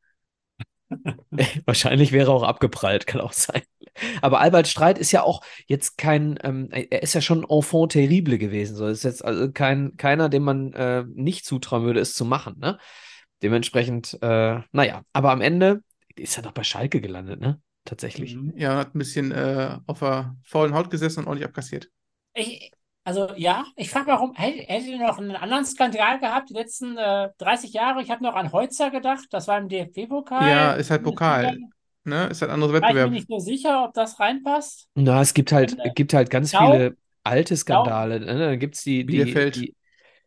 [SPEAKER 5] [LAUGHS]
[SPEAKER 4] Wahrscheinlich wäre er auch abgeprallt, kann auch sein. Aber Albert Streit ist ja auch jetzt kein, ähm, er ist ja schon enfant terrible gewesen. So ist jetzt also kein, keiner, dem man äh, nicht zutrauen würde, es zu machen. Ne? Dementsprechend, äh, naja, aber am Ende ist er doch bei Schalke gelandet, ne? Tatsächlich.
[SPEAKER 5] Mhm. Ja, hat ein bisschen äh, auf der faulen Haut gesessen und ordentlich abkassiert.
[SPEAKER 1] Ich, Also ja, ich frage warum, hätte, hätte ihr noch einen anderen Skandal gehabt die letzten äh, 30 Jahre? Ich habe noch an Heutzer gedacht, das war im DFB-Pokal.
[SPEAKER 5] Ja, ist halt Pokal. Ne? Ist halt anderes
[SPEAKER 1] War ich mir
[SPEAKER 5] Wettbewerb.
[SPEAKER 1] nicht so sicher, ob das reinpasst.
[SPEAKER 4] Na, es gibt halt,
[SPEAKER 1] Und, äh,
[SPEAKER 4] gibt halt ganz
[SPEAKER 1] Dau-
[SPEAKER 4] viele alte Skandale. Ne? Dann gibt es die, die,
[SPEAKER 5] Bielefeld.
[SPEAKER 4] die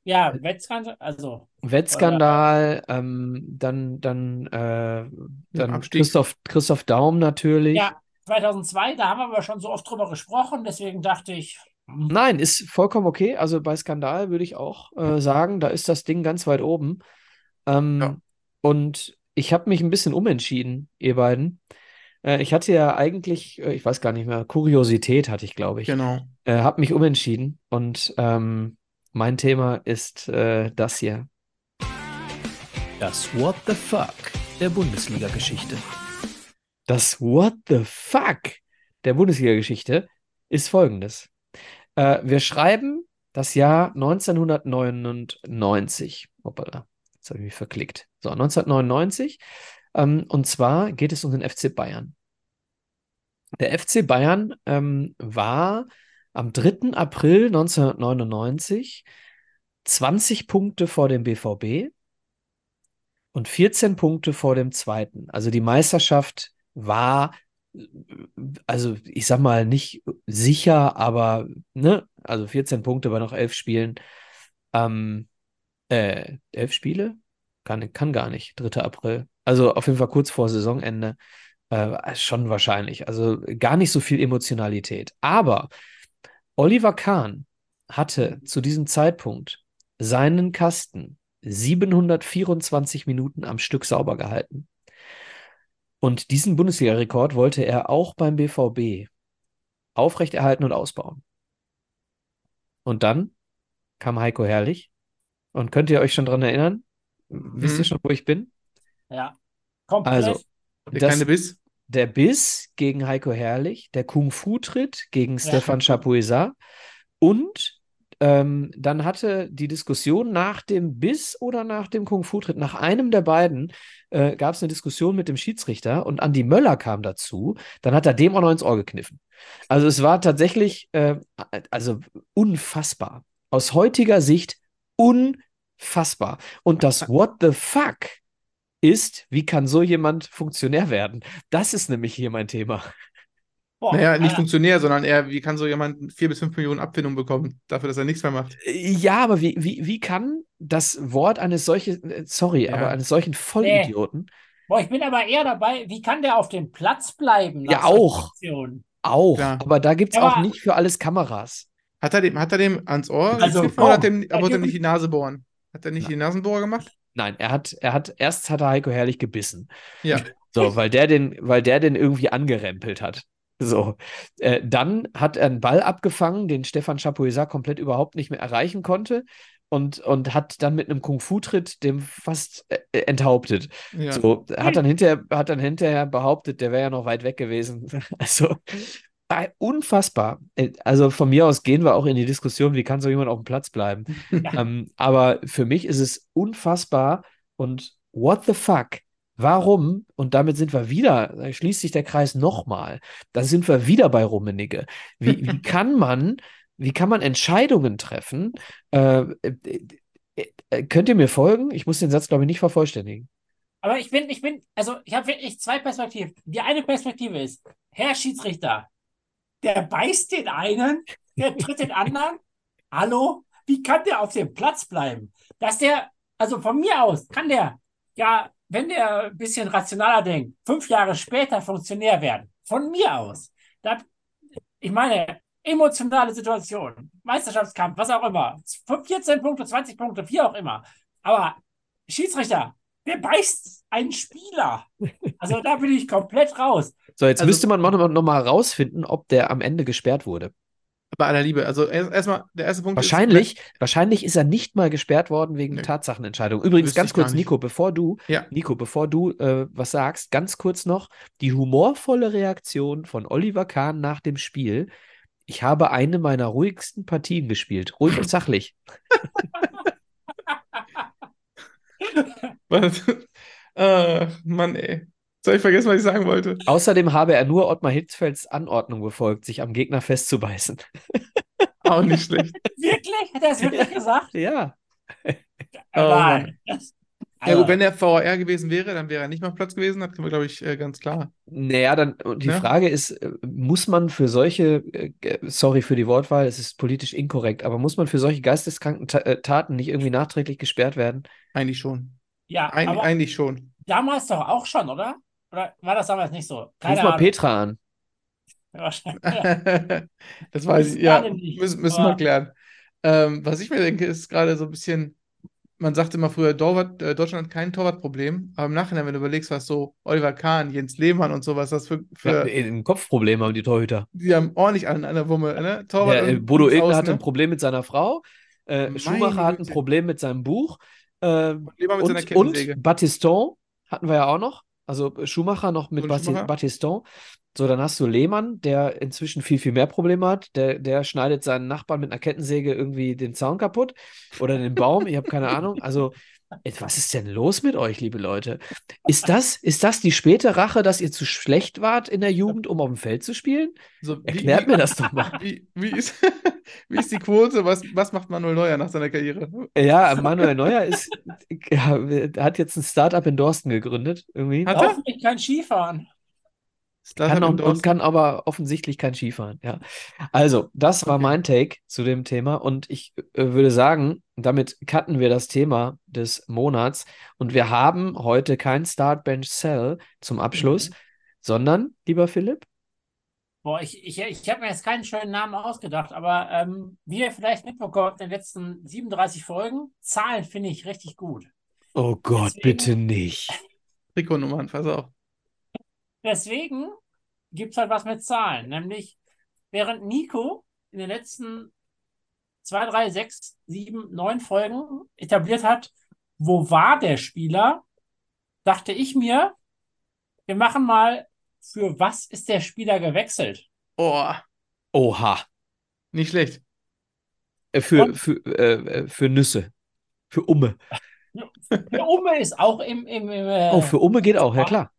[SPEAKER 1] Ja, Wettskandal, also
[SPEAKER 4] Wettskandal, ähm, dann, dann, äh, dann. Christoph, Christoph Daum natürlich.
[SPEAKER 1] ja, 2002, da haben wir aber schon so oft drüber gesprochen, deswegen dachte ich, hm,
[SPEAKER 4] Nein, ist vollkommen okay. Also bei Skandal würde ich auch äh, sagen, da ist das Ding ganz weit oben. Ähm,
[SPEAKER 5] Ja.
[SPEAKER 4] Und ich habe mich ein bisschen umentschieden, ihr beiden. Äh, ich hatte ja eigentlich, äh, ich weiß gar nicht mehr, Kuriosität hatte ich, glaube ich.
[SPEAKER 5] Genau.
[SPEAKER 4] Äh, habe mich umentschieden und ähm, mein Thema ist äh, das hier.
[SPEAKER 3] Das What the Fuck der Bundesliga-Geschichte.
[SPEAKER 4] Das What the fuck der Bundesliga-Geschichte ist folgendes. Äh, wir schreiben das Jahr 1999. Hoppala, jetzt habe ich mich verklickt. So, 1999. Ähm, und zwar geht es um den FC Bayern. Der FC Bayern ähm, war am 3. April 1999 20 Punkte vor dem BVB und 14 Punkte vor dem zweiten. Also die Meisterschaft war, also ich sag mal, nicht sicher, aber ne, also 14 Punkte bei noch elf Spielen. Ähm, äh, elf Spiele? Kann, kann gar nicht, 3. April. Also auf jeden Fall kurz vor Saisonende. Äh, schon wahrscheinlich. Also gar nicht so viel Emotionalität. Aber Oliver Kahn hatte zu diesem Zeitpunkt seinen Kasten 724 Minuten am Stück sauber gehalten. Und diesen Bundesliga-Rekord wollte er auch beim BVB aufrechterhalten und ausbauen. Und dann kam Heiko Herrlich. Und könnt ihr euch schon dran erinnern? Wisst ihr
[SPEAKER 5] Mhm.
[SPEAKER 4] schon, wo ich bin?
[SPEAKER 1] ja, komplett.
[SPEAKER 4] Also,
[SPEAKER 5] Der
[SPEAKER 4] das,
[SPEAKER 5] kleine Biss.
[SPEAKER 4] Der Biss gegen Heiko Herrlich, der Kung-Fu-Tritt gegen
[SPEAKER 1] Ja.
[SPEAKER 4] Stefan Chapuisat und ähm, dann hatte die Diskussion nach dem Biss oder nach dem Kung-Fu-Tritt, nach einem der beiden, äh, gab es eine Diskussion mit dem Schiedsrichter und Andi Möller kam dazu. Dann hat er dem auch noch ins Ohr gekniffen. Also es war tatsächlich, äh, also unfassbar. Aus heutiger Sicht unfassbar. Und das What the fuck ist, wie kann so jemand Funktionär werden? Das ist nämlich hier mein Thema.
[SPEAKER 1] Boah,
[SPEAKER 5] Naja, nicht
[SPEAKER 1] Alter.
[SPEAKER 5] Funktionär, sondern eher, wie kann so jemand vier bis fünf Millionen Abfindung bekommen, dafür, dass er nichts mehr macht?
[SPEAKER 4] Ja, aber wie, wie, wie kann das Wort eines solchen, äh, sorry,
[SPEAKER 5] Ja.
[SPEAKER 4] aber eines solchen Vollidioten
[SPEAKER 1] Boah, ich bin aber eher dabei, wie kann der auf dem Platz bleiben
[SPEAKER 4] Ja, auch.
[SPEAKER 1] Aktionen?
[SPEAKER 4] auch,
[SPEAKER 5] Klar.
[SPEAKER 4] aber da gibt es
[SPEAKER 1] Ja,
[SPEAKER 4] auch nicht für alles Kameras.
[SPEAKER 5] Hat er dem, hat er dem ans Ohr
[SPEAKER 1] Also,
[SPEAKER 5] hat
[SPEAKER 1] oh,
[SPEAKER 5] dem,
[SPEAKER 1] da
[SPEAKER 5] wollte er nicht die Nase bohren? Hat er nicht die Nasenbohrer gemacht?
[SPEAKER 4] Nein, er hat, er hat, erst hat er Heiko Herrlich gebissen.
[SPEAKER 5] Ja. [LAUGHS]
[SPEAKER 4] So, weil der den, weil der den irgendwie angerempelt hat. So. Äh, dann hat er einen Ball abgefangen, den Stefan Chapuisat komplett überhaupt nicht mehr erreichen konnte. Und, und hat dann mit einem Kung-Fu-Tritt dem fast äh, enthauptet.
[SPEAKER 5] Ja.
[SPEAKER 4] So, hat dann hinterher, hat dann hinterher behauptet, der wäre ja noch weit weg gewesen. [LAUGHS] Also äh, unfassbar. Äh, Also von mir aus gehen wir auch in die Diskussion, wie kann so jemand auf dem Platz bleiben. [LAUGHS] ähm, aber für mich ist es unfassbar und what the fuck? Warum? Und damit sind wir wieder, da schließt sich der Kreis nochmal. Da sind wir wieder bei Rummenigge. Wie, wie [LAUGHS] kann man, wie kann man Entscheidungen treffen? Äh, äh, äh, könnt ihr mir folgen? Ich muss den Satz, glaube ich, nicht vervollständigen.
[SPEAKER 1] Aber ich bin, ich bin, also ich habe wirklich zwei Perspektiven. Die eine Perspektive ist, Herr Schiedsrichter, der beißt den einen, der tritt den anderen. Hallo? Wie kann der auf dem Platz bleiben? Dass der, also von mir aus, kann der, ja, wenn der ein bisschen rationaler denkt, fünf Jahre später Funktionär werden. Von mir aus. Da, ich meine, emotionale Situation, Meisterschaftskampf, was auch immer. 14 Punkte, 20 Punkte, wie auch immer. Aber Schiedsrichter, der beißt einen Spieler. Also da bin ich komplett raus.
[SPEAKER 4] So, jetzt
[SPEAKER 5] Also-
[SPEAKER 4] müsste man noch, noch mal herausfinden, ob der am Ende gesperrt wurde.
[SPEAKER 5] Bei aller Liebe. Also erst- erstmal, der erste Punkt
[SPEAKER 4] Wahrscheinlich, wahrscheinlich ist er nicht mal gesperrt worden wegen
[SPEAKER 5] Nee.
[SPEAKER 4] Tatsachenentscheidung. Übrigens, ganz kurz. Nico, bevor du,
[SPEAKER 5] Ja.
[SPEAKER 4] Nico, bevor du äh, was sagst, ganz kurz noch die humorvolle Reaktion von Oliver Kahn nach dem Spiel. Ich habe eine meiner ruhigsten Partien gespielt. Ruhig und sachlich. [LAUGHS] [LAUGHS]
[SPEAKER 5] äh, Mann, ey. Soll ich vergessen, was ich sagen wollte?
[SPEAKER 4] Außerdem habe er nur Ottmar Hitzfelds Anordnung befolgt, sich am Gegner festzubeißen.
[SPEAKER 5] Auch nicht schlecht. [LAUGHS]
[SPEAKER 1] Wirklich? Hat er es wirklich gesagt?
[SPEAKER 4] Ja.
[SPEAKER 1] Äh,
[SPEAKER 5] Oh, Ja gut, wenn der VAR gewesen wäre, dann wäre er nicht mal Platz gewesen. Das können wir, glaube ich, äh, ganz klar.
[SPEAKER 4] Naja, dann, und die
[SPEAKER 5] Ja.
[SPEAKER 4] Frage ist, äh, muss man für solche, äh, sorry für die Wortwahl, es ist politisch inkorrekt, aber muss man für solche geisteskranken Ta Taten nicht irgendwie nachträglich gesperrt werden?
[SPEAKER 5] Eigentlich schon.
[SPEAKER 1] Ja,
[SPEAKER 5] Eig
[SPEAKER 1] aber
[SPEAKER 5] eigentlich schon.
[SPEAKER 1] damals doch auch schon, oder? Oder war das damals nicht so?
[SPEAKER 4] Ruf
[SPEAKER 1] Keine
[SPEAKER 4] mal
[SPEAKER 1] Ahnung.
[SPEAKER 4] Petra an.
[SPEAKER 1] Wahrscheinlich. [LAUGHS]
[SPEAKER 5] Das weiß ich, ja,
[SPEAKER 1] nicht,
[SPEAKER 5] müssen, müssen wir klären. Ähm, was ich mir denke, ist gerade so ein bisschen, man sagte immer früher, Torwart, äh, Deutschland hat kein Torwartproblem, aber im Nachhinein, wenn du überlegst, was so Oliver Kahn, Jens Lehmann und sowas, das für,
[SPEAKER 4] Ja,
[SPEAKER 5] für
[SPEAKER 4] äh, ein Kopfproblem haben die Torhüter.
[SPEAKER 5] die haben ordentlich an einer Wumme, ne? Torwart
[SPEAKER 4] Der, äh, Bodo
[SPEAKER 5] Außen,
[SPEAKER 4] hatte ein
[SPEAKER 5] ne?
[SPEAKER 4] Problem mit seiner Frau. Äh, Schumacher hat ein. Problem mit seinem Buch. Äh,
[SPEAKER 5] Und
[SPEAKER 4] und, Battiston hatten wir ja auch noch. Also Schumacher noch mit
[SPEAKER 5] Schumacher?
[SPEAKER 4] Battiston. So, dann hast du Lehmann, der inzwischen viel, viel mehr Probleme hat. Der, der schneidet seinen Nachbarn mit einer Kettensäge irgendwie den Zaun kaputt oder den Baum. Ich habe keine [LAUGHS] Ahnung. Also, was ist denn los mit euch, liebe Leute? Ist das, ist das die späte Rache, dass ihr zu schlecht wart in der Jugend, um auf dem Feld zu spielen?
[SPEAKER 5] So, wie,
[SPEAKER 4] Erklärt
[SPEAKER 5] wie,
[SPEAKER 4] mir das doch mal. [LAUGHS]
[SPEAKER 5] Wie, wie, ist, wie ist die Quote? Was, was macht Manuel Neuer nach seiner Karriere?
[SPEAKER 4] Ja, Manuel Neuer ist, [LAUGHS] ja, hat jetzt ein Startup in Dorsten gegründet, irgendwie.
[SPEAKER 5] Hat er?
[SPEAKER 1] Hoffentlich kein Skifahren.
[SPEAKER 4] Kann auch, und
[SPEAKER 5] Dorsten.
[SPEAKER 4] kann aber offensichtlich kein Skifahren, ja. Also, das war
[SPEAKER 5] Okay.
[SPEAKER 4] mein Take zu dem Thema und ich äh, würde sagen, damit cutten wir das Thema des Monats und wir haben heute kein Start Bench Sell zum Abschluss,
[SPEAKER 1] Mhm.
[SPEAKER 4] sondern, lieber Philipp,
[SPEAKER 1] Boah, ich, ich, ich habe mir jetzt keinen schönen Namen ausgedacht, aber ähm, wie ihr vielleicht mitbekommen habt, in den letzten 37 Folgen, Zahlen finde ich richtig gut.
[SPEAKER 4] oh Gott,
[SPEAKER 1] Deswegen-
[SPEAKER 4] bitte nicht.
[SPEAKER 5] Trikotnummern, pass auf.
[SPEAKER 1] Deswegen gibt es halt was mit Zahlen. Nämlich, während Nico in den letzten 2, 3, 6, 7, 9 Folgen etabliert hat, wo war der Spieler, dachte ich mir, wir machen mal, für was ist der Spieler gewechselt?
[SPEAKER 5] Oh,
[SPEAKER 4] Oha.
[SPEAKER 5] nicht schlecht.
[SPEAKER 4] Äh, Für,
[SPEAKER 1] Und-
[SPEAKER 4] für, äh, äh, für Nüsse. Für Umme.
[SPEAKER 1] Der Umme ist auch im, im, im äh,
[SPEAKER 4] Oh, für Umme geht auch, ja klar.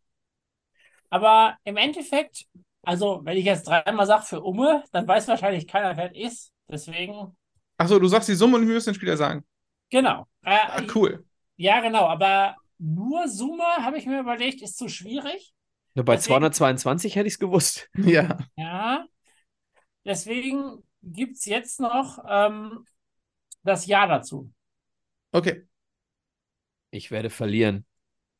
[SPEAKER 1] Aber im Endeffekt, also wenn ich jetzt dreimal sage für Umme, dann weiß wahrscheinlich keiner, wer es ist. Deswegen,
[SPEAKER 5] Achso, du sagst die Summe und wir müssen den Spieler sagen.
[SPEAKER 1] genau. Äh,
[SPEAKER 5] Ah, cool.
[SPEAKER 1] Ja, genau, aber nur Summe, habe ich mir überlegt, ist zu schwierig.
[SPEAKER 4] Nur bei
[SPEAKER 1] Deswegen-
[SPEAKER 4] 222 hätte ich es gewusst. [LAUGHS]
[SPEAKER 5] Ja.
[SPEAKER 1] Ja. Deswegen gibt es jetzt noch ähm, das Ja dazu.
[SPEAKER 5] Okay.
[SPEAKER 4] Ich werde verlieren.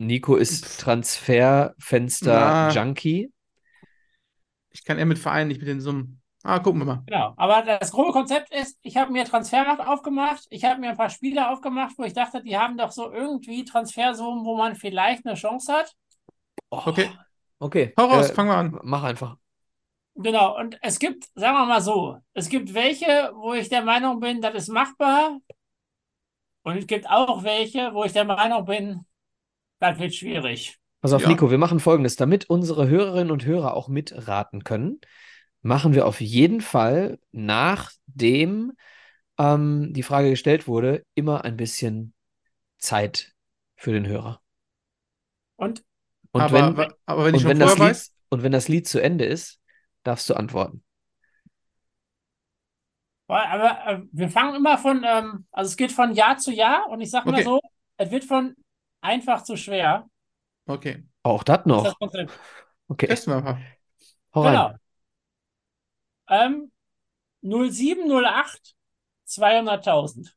[SPEAKER 4] Nico ist. Transferfenster-Junkie.
[SPEAKER 5] Ich kann eher mit Vereinen, nicht mit den Summen. Ah, gucken wir mal.
[SPEAKER 1] Genau. Aber das grobe Konzept ist, ich habe mir Transfermarkt aufgemacht, ich habe mir ein paar Spieler aufgemacht, wo ich dachte, die haben doch so irgendwie Transfersummen, wo man vielleicht eine Chance hat.
[SPEAKER 4] Oh,
[SPEAKER 5] Okay.
[SPEAKER 4] Okay.
[SPEAKER 5] Hau raus,
[SPEAKER 4] äh,
[SPEAKER 5] fangen wir an.
[SPEAKER 4] Mach einfach.
[SPEAKER 1] Genau, und es gibt, sagen wir mal so, es gibt welche, wo ich der Meinung bin, das ist machbar. Und es gibt auch welche, wo ich der Meinung bin, das wird schwierig.
[SPEAKER 4] Pass auf,
[SPEAKER 5] Ja.
[SPEAKER 4] Nico, wir machen Folgendes. Damit unsere Hörerinnen und Hörer auch mitraten können, machen wir auf jeden Fall, nachdem ähm, die Frage gestellt wurde, immer ein bisschen Zeit für den Hörer.
[SPEAKER 1] Und
[SPEAKER 4] Und
[SPEAKER 5] aber,
[SPEAKER 4] wenn,
[SPEAKER 5] wa- aber wenn ich
[SPEAKER 4] und
[SPEAKER 5] schon
[SPEAKER 4] wenn das Lied,
[SPEAKER 5] weiß,
[SPEAKER 4] und wenn das Lied zu Ende ist, darfst du antworten.
[SPEAKER 1] aber äh, wir fangen immer von, ähm, also es geht von Jahr zu Jahr und ich sage mal
[SPEAKER 5] Okay.
[SPEAKER 1] so, es wird von einfach zu schwer.
[SPEAKER 5] okay,
[SPEAKER 4] Auch das
[SPEAKER 1] Das ist
[SPEAKER 4] noch.
[SPEAKER 1] das Konzept.
[SPEAKER 4] Okay,
[SPEAKER 5] testen wir mal.
[SPEAKER 4] hau rein.
[SPEAKER 1] Genau. Ähm, 0708 200.000.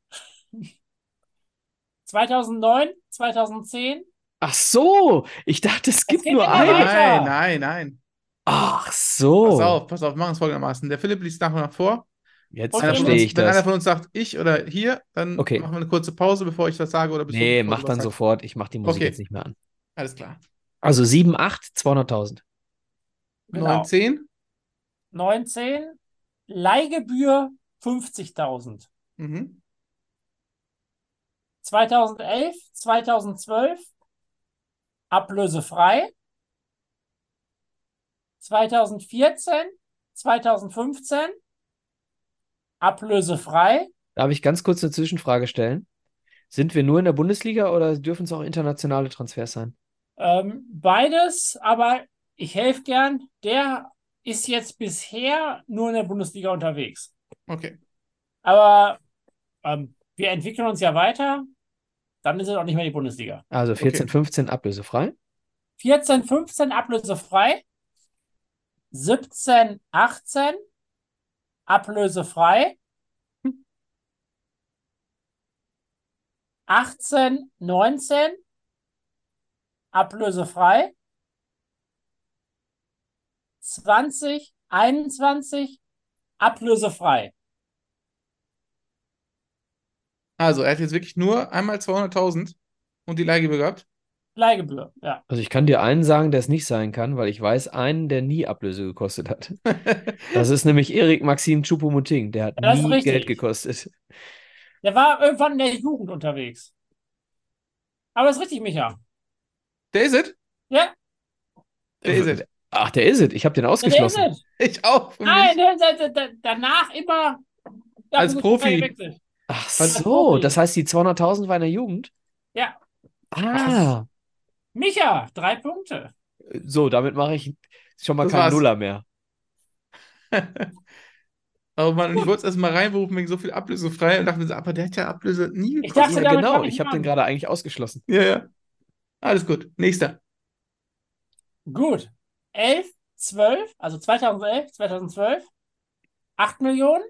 [SPEAKER 1] 2009, 2010,
[SPEAKER 4] Ach so, ich dachte, es gibt nur
[SPEAKER 1] immer
[SPEAKER 4] eine.
[SPEAKER 1] weiter.
[SPEAKER 5] Nein, nein, nein.
[SPEAKER 4] Ach
[SPEAKER 5] Pass
[SPEAKER 4] so.
[SPEAKER 5] auf, pass auf, machen es folgendermaßen. Der Philipp liest nach und nach vor.
[SPEAKER 4] Jetzt verstehe
[SPEAKER 5] uns,
[SPEAKER 4] ich
[SPEAKER 5] wenn einer
[SPEAKER 4] das.
[SPEAKER 5] von uns sagt, ich oder hier, dann
[SPEAKER 4] Okay.
[SPEAKER 5] machen wir eine kurze Pause, bevor ich das sage oder bis
[SPEAKER 4] Nee, mach dann
[SPEAKER 5] sagst.
[SPEAKER 4] sofort. Ich mach die Musik
[SPEAKER 5] Okay.
[SPEAKER 4] jetzt nicht mehr an.
[SPEAKER 5] Alles klar.
[SPEAKER 4] Also 7, 8, 200.000.
[SPEAKER 1] Genau.
[SPEAKER 5] 9, 10.
[SPEAKER 1] 19, Leihgebühr 50.000.
[SPEAKER 5] Mhm.
[SPEAKER 1] 2011, 2012 ablösefrei. 2014, 2015 ablösefrei.
[SPEAKER 4] Darf ich ganz kurz eine Zwischenfrage stellen? Sind wir nur in der Bundesliga oder dürfen es auch internationale Transfers sein?
[SPEAKER 1] Ähm, beides, aber ich helfe gern. Der ist jetzt bisher nur in der Bundesliga unterwegs.
[SPEAKER 5] Okay.
[SPEAKER 1] Aber ähm, wir entwickeln uns ja weiter. Dann ist es auch nicht mehr die Bundesliga.
[SPEAKER 4] Also 14,
[SPEAKER 5] Okay.
[SPEAKER 4] 15 ablösefrei.
[SPEAKER 1] 14, 15 ablösefrei. 17, 18 ablösefrei. 18, 19 ablösefrei. 20, 21 ablösefrei.
[SPEAKER 5] Also, er hat jetzt wirklich nur einmal 200.000 und die Leihgebühr gehabt.
[SPEAKER 1] Leihgebühr, ja.
[SPEAKER 4] Also ich kann dir einen sagen, der es nicht sein kann, weil ich weiß einen, der nie Ablöse gekostet hat. [LAUGHS] Das ist nämlich Erik Maxim Choupo-Moting. Der hat
[SPEAKER 1] Das ist
[SPEAKER 4] nie
[SPEAKER 1] richtig.
[SPEAKER 4] Geld gekostet.
[SPEAKER 1] Der war irgendwann in der Jugend unterwegs. Aber ist richtig, Micha.
[SPEAKER 5] Der ist es.
[SPEAKER 1] Ja,
[SPEAKER 5] Der ist es.
[SPEAKER 4] Ach, der ist es. Ich habe den
[SPEAKER 1] der ist
[SPEAKER 4] ausgeschlossen.
[SPEAKER 1] es.
[SPEAKER 5] Ich auch.
[SPEAKER 1] Nein, der, der, danach immer
[SPEAKER 5] Als Profi.
[SPEAKER 4] Ach so,
[SPEAKER 1] Profi.
[SPEAKER 4] das heißt, die 200.000 war in der Jugend?
[SPEAKER 1] Ja,
[SPEAKER 4] Ah,
[SPEAKER 1] Micha, drei Punkte.
[SPEAKER 4] so, damit mache ich schon mal
[SPEAKER 5] Das
[SPEAKER 4] keinen
[SPEAKER 5] war's.
[SPEAKER 4] Nuller mehr. [LAUGHS]
[SPEAKER 5] Oh Mann, und ich wollte es erst mal reinberufen wegen so viel Ablöse frei und dachte mir so, aber der hat ja Ablöse nie
[SPEAKER 1] Ich
[SPEAKER 5] gekostet.
[SPEAKER 1] dachte,
[SPEAKER 4] Ja, genau,
[SPEAKER 1] ich
[SPEAKER 4] ich habe den gerade eigentlich ausgeschlossen.
[SPEAKER 5] Ja, ja. Alles gut. Nächster.
[SPEAKER 1] Gut. 11, 12, also 2011, 2012, 8 Millionen.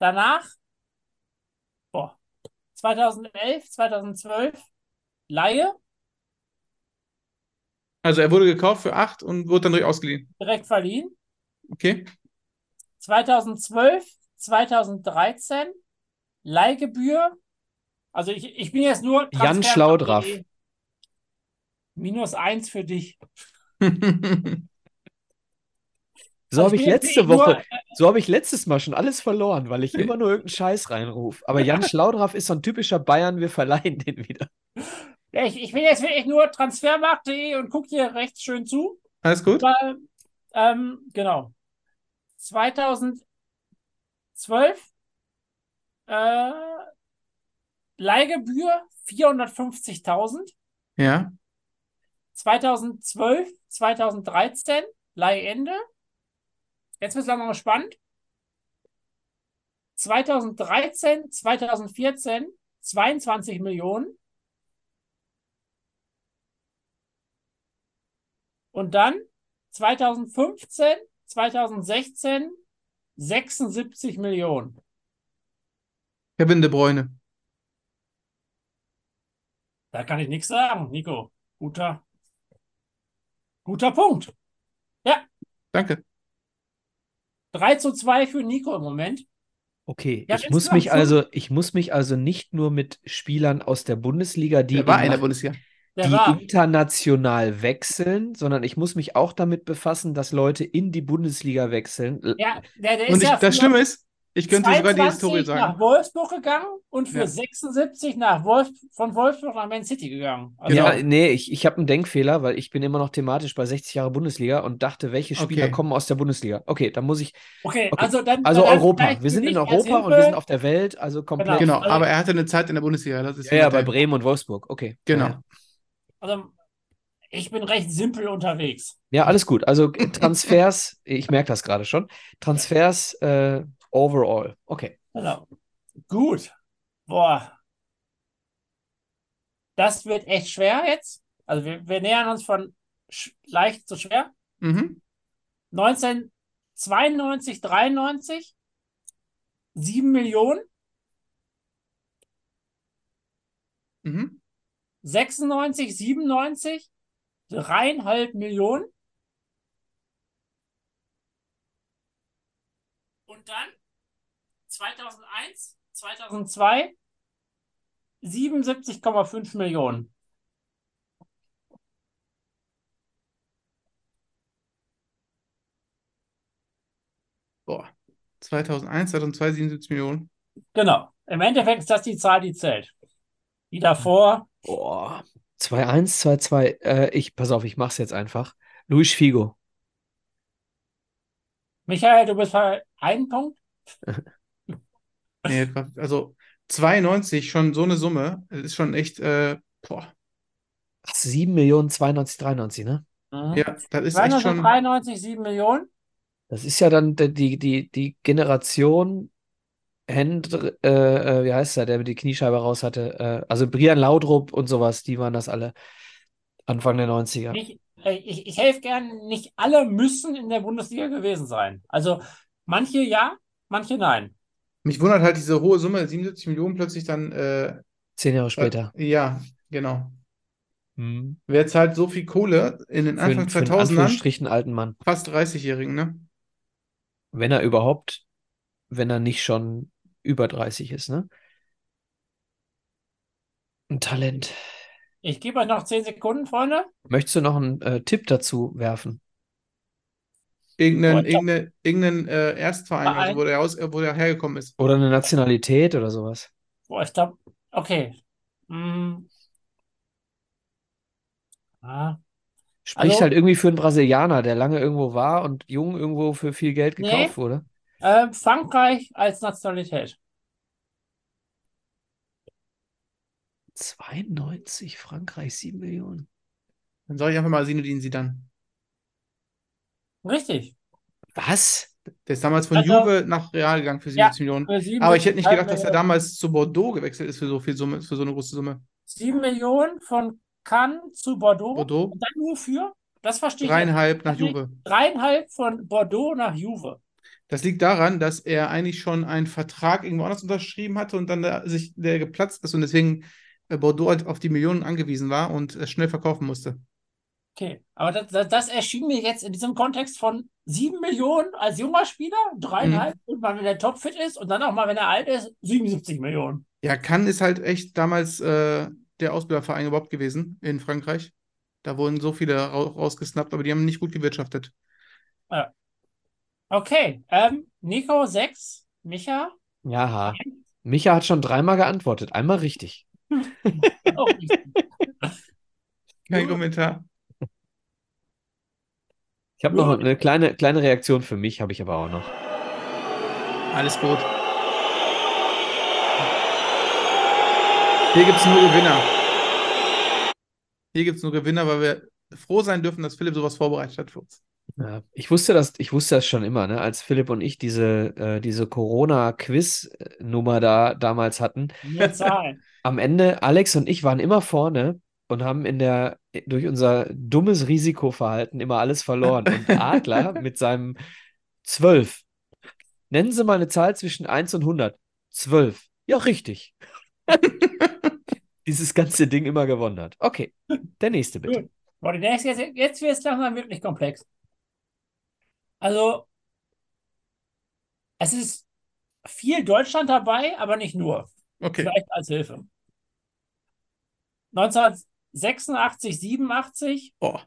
[SPEAKER 1] Danach, boah, 2011, 2012, Laie,
[SPEAKER 5] Also er wurde gekauft für 8 und wurde dann durch ausgeliehen.
[SPEAKER 1] direkt verliehen.
[SPEAKER 5] Okay.
[SPEAKER 1] 2012, 2013, Leihgebühr. Also ich, ich bin jetzt nur
[SPEAKER 4] Jan
[SPEAKER 1] Transfer-
[SPEAKER 4] Schlaudraff.
[SPEAKER 1] Minus eins für dich. [LAUGHS]
[SPEAKER 4] So
[SPEAKER 1] Also
[SPEAKER 4] habe ich letzte Woche,
[SPEAKER 1] Nur,
[SPEAKER 4] so habe ich letztes Mal schon alles verloren, weil ich immer nur irgendeinen Scheiß reinrufe. Aber Jan [LAUGHS] Schlaudraff ist so ein typischer Bayern, wir verleihen den wieder. [LAUGHS]
[SPEAKER 1] ich, ich bin jetzt wirklich nur transfermarkt.de und gucke dir rechts schön zu.
[SPEAKER 5] Alles gut?
[SPEAKER 1] Weil, ähm, genau. 2012 äh, Leihgebühr 450.000.
[SPEAKER 5] Ja.
[SPEAKER 1] 2012, 2013 Leihende. Jetzt wird es langsam spannend. 2013, 2014 22 Millionen. Und dann 2015, 2016 76 Millionen.
[SPEAKER 5] Kevin De Bruyne.
[SPEAKER 1] Da kann ich nichts sagen, Nico. Guter, guter Punkt.
[SPEAKER 5] Danke.
[SPEAKER 1] 3 zu 2 für Nico im Moment.
[SPEAKER 4] Okay,
[SPEAKER 1] Ja,
[SPEAKER 4] ich muss mich also, ich muss mich also nicht nur mit Spielern aus der Bundesliga, die,
[SPEAKER 5] Der war
[SPEAKER 4] in
[SPEAKER 5] der Bundesliga.
[SPEAKER 4] Die
[SPEAKER 1] war.
[SPEAKER 4] international wechseln, sondern ich muss mich auch damit befassen, dass Leute in die Bundesliga wechseln.
[SPEAKER 1] Ja, der, der
[SPEAKER 5] Und
[SPEAKER 1] ist
[SPEAKER 5] ich,
[SPEAKER 1] ja
[SPEAKER 5] das Schlimme ist, ich könnte sogar die
[SPEAKER 1] 22
[SPEAKER 5] Historie sagen.
[SPEAKER 1] nach Wolfsburg gegangen und für
[SPEAKER 5] Ja.
[SPEAKER 1] 76 nach Wolf, von Wolfsburg nach Man City gegangen. Also,
[SPEAKER 5] Genau.
[SPEAKER 4] Ja, nee, ich, ich habe einen Denkfehler, weil ich bin immer noch thematisch bei 60 Jahre Bundesliga und dachte, welche Spieler
[SPEAKER 5] Okay.
[SPEAKER 4] kommen aus der Bundesliga? Okay, dann muss ich,
[SPEAKER 1] Okay,
[SPEAKER 4] Okay.
[SPEAKER 1] also dann.
[SPEAKER 4] also
[SPEAKER 1] dann
[SPEAKER 4] Europa. Wir sind in Europa und wir sind auf der Welt, also komplett.
[SPEAKER 1] Genau.
[SPEAKER 5] Genau,
[SPEAKER 1] Also-
[SPEAKER 5] aber er hatte eine Zeit in der Bundesliga. Das ist
[SPEAKER 4] Ja, ja, bei. Bremen und Wolfsburg. Okay.
[SPEAKER 5] Genau.
[SPEAKER 1] Also, ich bin recht simpel unterwegs.
[SPEAKER 4] ja, alles gut. Also Transfers, [LAUGHS] ich merke das gerade schon. Transfers äh, overall. Okay.
[SPEAKER 1] Genau. Gut. Boah. Das wird echt schwer jetzt. Also, wir, wir nähern uns von leicht zu schwer.
[SPEAKER 5] Mhm.
[SPEAKER 1] 1992, 93, 7 Millionen.
[SPEAKER 5] Mhm.
[SPEAKER 1] 96, 97, dreieinhalb Millionen. Und dann 2001, 2002, 77,5 Millionen.
[SPEAKER 5] Boah. 2001, 2002, 77 Millionen.
[SPEAKER 1] Genau. Im Endeffekt ist das die Zahl, die zählt. Die davor,
[SPEAKER 4] Boah. 2-1, 2-2. Äh, ich, pass auf, ich mach's jetzt einfach. Luis Figo.
[SPEAKER 1] Michael, du bist bei einem Punkt. [LAUGHS]
[SPEAKER 5] Nee, also 92, schon so eine Summe. Das ist schon echt, äh, boah.
[SPEAKER 4] Ach, 7 Millionen 92, 93, ne?
[SPEAKER 1] Mhm.
[SPEAKER 5] Ja, das ist echt schon.
[SPEAKER 1] 293, 7 Millionen.
[SPEAKER 4] Das ist ja dann die, die, die Generation Hendr, äh, äh, wie heißt der, der die Kniescheibe raus hatte? Äh, also Brian Laudrup und sowas, die waren das alle Anfang der 90er.
[SPEAKER 1] Ich, äh, ich, ich helfe gern, nicht alle müssen in der Bundesliga gewesen sein. Also manche ja, manche nein.
[SPEAKER 5] Mich wundert halt diese hohe Summe, 77 Millionen plötzlich dann, äh,
[SPEAKER 4] Zehn Jahre später.
[SPEAKER 5] äh, ja, genau.
[SPEAKER 4] Hm.
[SPEAKER 5] Wer zahlt so viel Kohle in den
[SPEAKER 4] Für,
[SPEAKER 5] Anfang
[SPEAKER 4] für einen
[SPEAKER 5] 2000ern?
[SPEAKER 4] Anführungsstrichen alten Mann.
[SPEAKER 5] Fast 30-Jährigen, ne?
[SPEAKER 4] Wenn er überhaupt, wenn er nicht schon über 30 ist, ne? Ein Talent.
[SPEAKER 1] Ich gebe euch noch 10 Sekunden, Freunde.
[SPEAKER 4] Möchtest du noch einen äh, Tipp dazu werfen?
[SPEAKER 5] Irgendein,
[SPEAKER 1] Boah, ich glaub-
[SPEAKER 5] irgendein, irgendein äh, Erstverein,
[SPEAKER 1] Verein.
[SPEAKER 5] also wo der, aus, wo der hergekommen ist.
[SPEAKER 4] Oder eine Nationalität oder sowas?
[SPEAKER 1] Boah, ich glaube, okay. Hm. Ah,
[SPEAKER 4] Spricht
[SPEAKER 1] Also-
[SPEAKER 4] halt irgendwie für einen Brasilianer, der lange irgendwo war und jung irgendwo für viel Geld
[SPEAKER 1] Nee.
[SPEAKER 4] gekauft wurde.
[SPEAKER 1] Äh, Frankreich als Nationalität.
[SPEAKER 4] 92, Frankreich, 7 Millionen.
[SPEAKER 5] Dann sage ich einfach mal Zinedine Zidane.
[SPEAKER 1] Richtig.
[SPEAKER 4] Was?
[SPEAKER 5] Der ist damals von
[SPEAKER 1] Also-
[SPEAKER 5] Juve nach Real gegangen für 77 Millionen.
[SPEAKER 1] Für sieben
[SPEAKER 5] Aber ich hätte nicht
[SPEAKER 1] Millionen-
[SPEAKER 5] gedacht, dass er damals zu Bordeaux gewechselt ist für so viel Summe, für so eine große Summe.
[SPEAKER 1] 7 Millionen von Cannes zu Bordeaux.
[SPEAKER 5] Bordeaux,
[SPEAKER 1] Und dann nur für, das verstehe ich
[SPEAKER 5] dreieinhalb nach Juve.
[SPEAKER 1] dreieinhalb von Bordeaux nach Juve.
[SPEAKER 5] Das liegt daran, dass er eigentlich schon einen Vertrag irgendwo anders unterschrieben hatte und dann da sich der geplatzt ist und deswegen äh, Bordeaux halt auf die Millionen angewiesen war und es schnell verkaufen musste.
[SPEAKER 1] Okay, aber das, das, das erschien mir jetzt in diesem Kontext von 7 Millionen als junger Spieler, dreieinhalb
[SPEAKER 5] Mhm.
[SPEAKER 1] und mal, wenn er topfit ist und dann auch mal, wenn er alt ist, 77 Millionen.
[SPEAKER 5] Ja, Cannes ist halt echt damals äh, der Ausbilderverein überhaupt gewesen in Frankreich. Da wurden so viele ra rausgesnappt, aber die haben nicht gut gewirtschaftet.
[SPEAKER 1] Okay, ähm, Nico 6, Micha
[SPEAKER 4] Ja, Micha hat schon dreimal geantwortet. Einmal richtig. [LAUGHS]
[SPEAKER 5] Kein. Kommentar.
[SPEAKER 4] Ich habe noch eine kleine, kleine Reaktion für mich, habe ich aber auch noch.
[SPEAKER 5] Alles gut. Hier gibt es nur Gewinner. Hier gibt es nur Gewinner, weil wir froh sein dürfen, dass Philipp sowas vorbereitet hat für uns.
[SPEAKER 4] Ja, ich wusste das, ich wusste das schon immer, ne? Als Philipp und ich diese, äh, diese Corona-Quiz-Nummer da damals hatten. [LAUGHS] Am Ende, Alex und ich waren immer vorne und haben in der, durch unser dummes Risikoverhalten immer alles verloren. Und [LAUGHS] Adler mit seinem 12. Nennen Sie mal eine Zahl zwischen 1 und 100. 12. Ja, richtig. [LAUGHS] Dieses ganze Ding immer gewonnen hat. Okay, der nächste bitte.
[SPEAKER 1] Gut. Jetzt wird es langsam wirklich komplex. Also, es ist viel Deutschland dabei, aber nicht nur.
[SPEAKER 5] Okay.
[SPEAKER 1] Vielleicht als Hilfe. 1986, 87
[SPEAKER 5] Oh,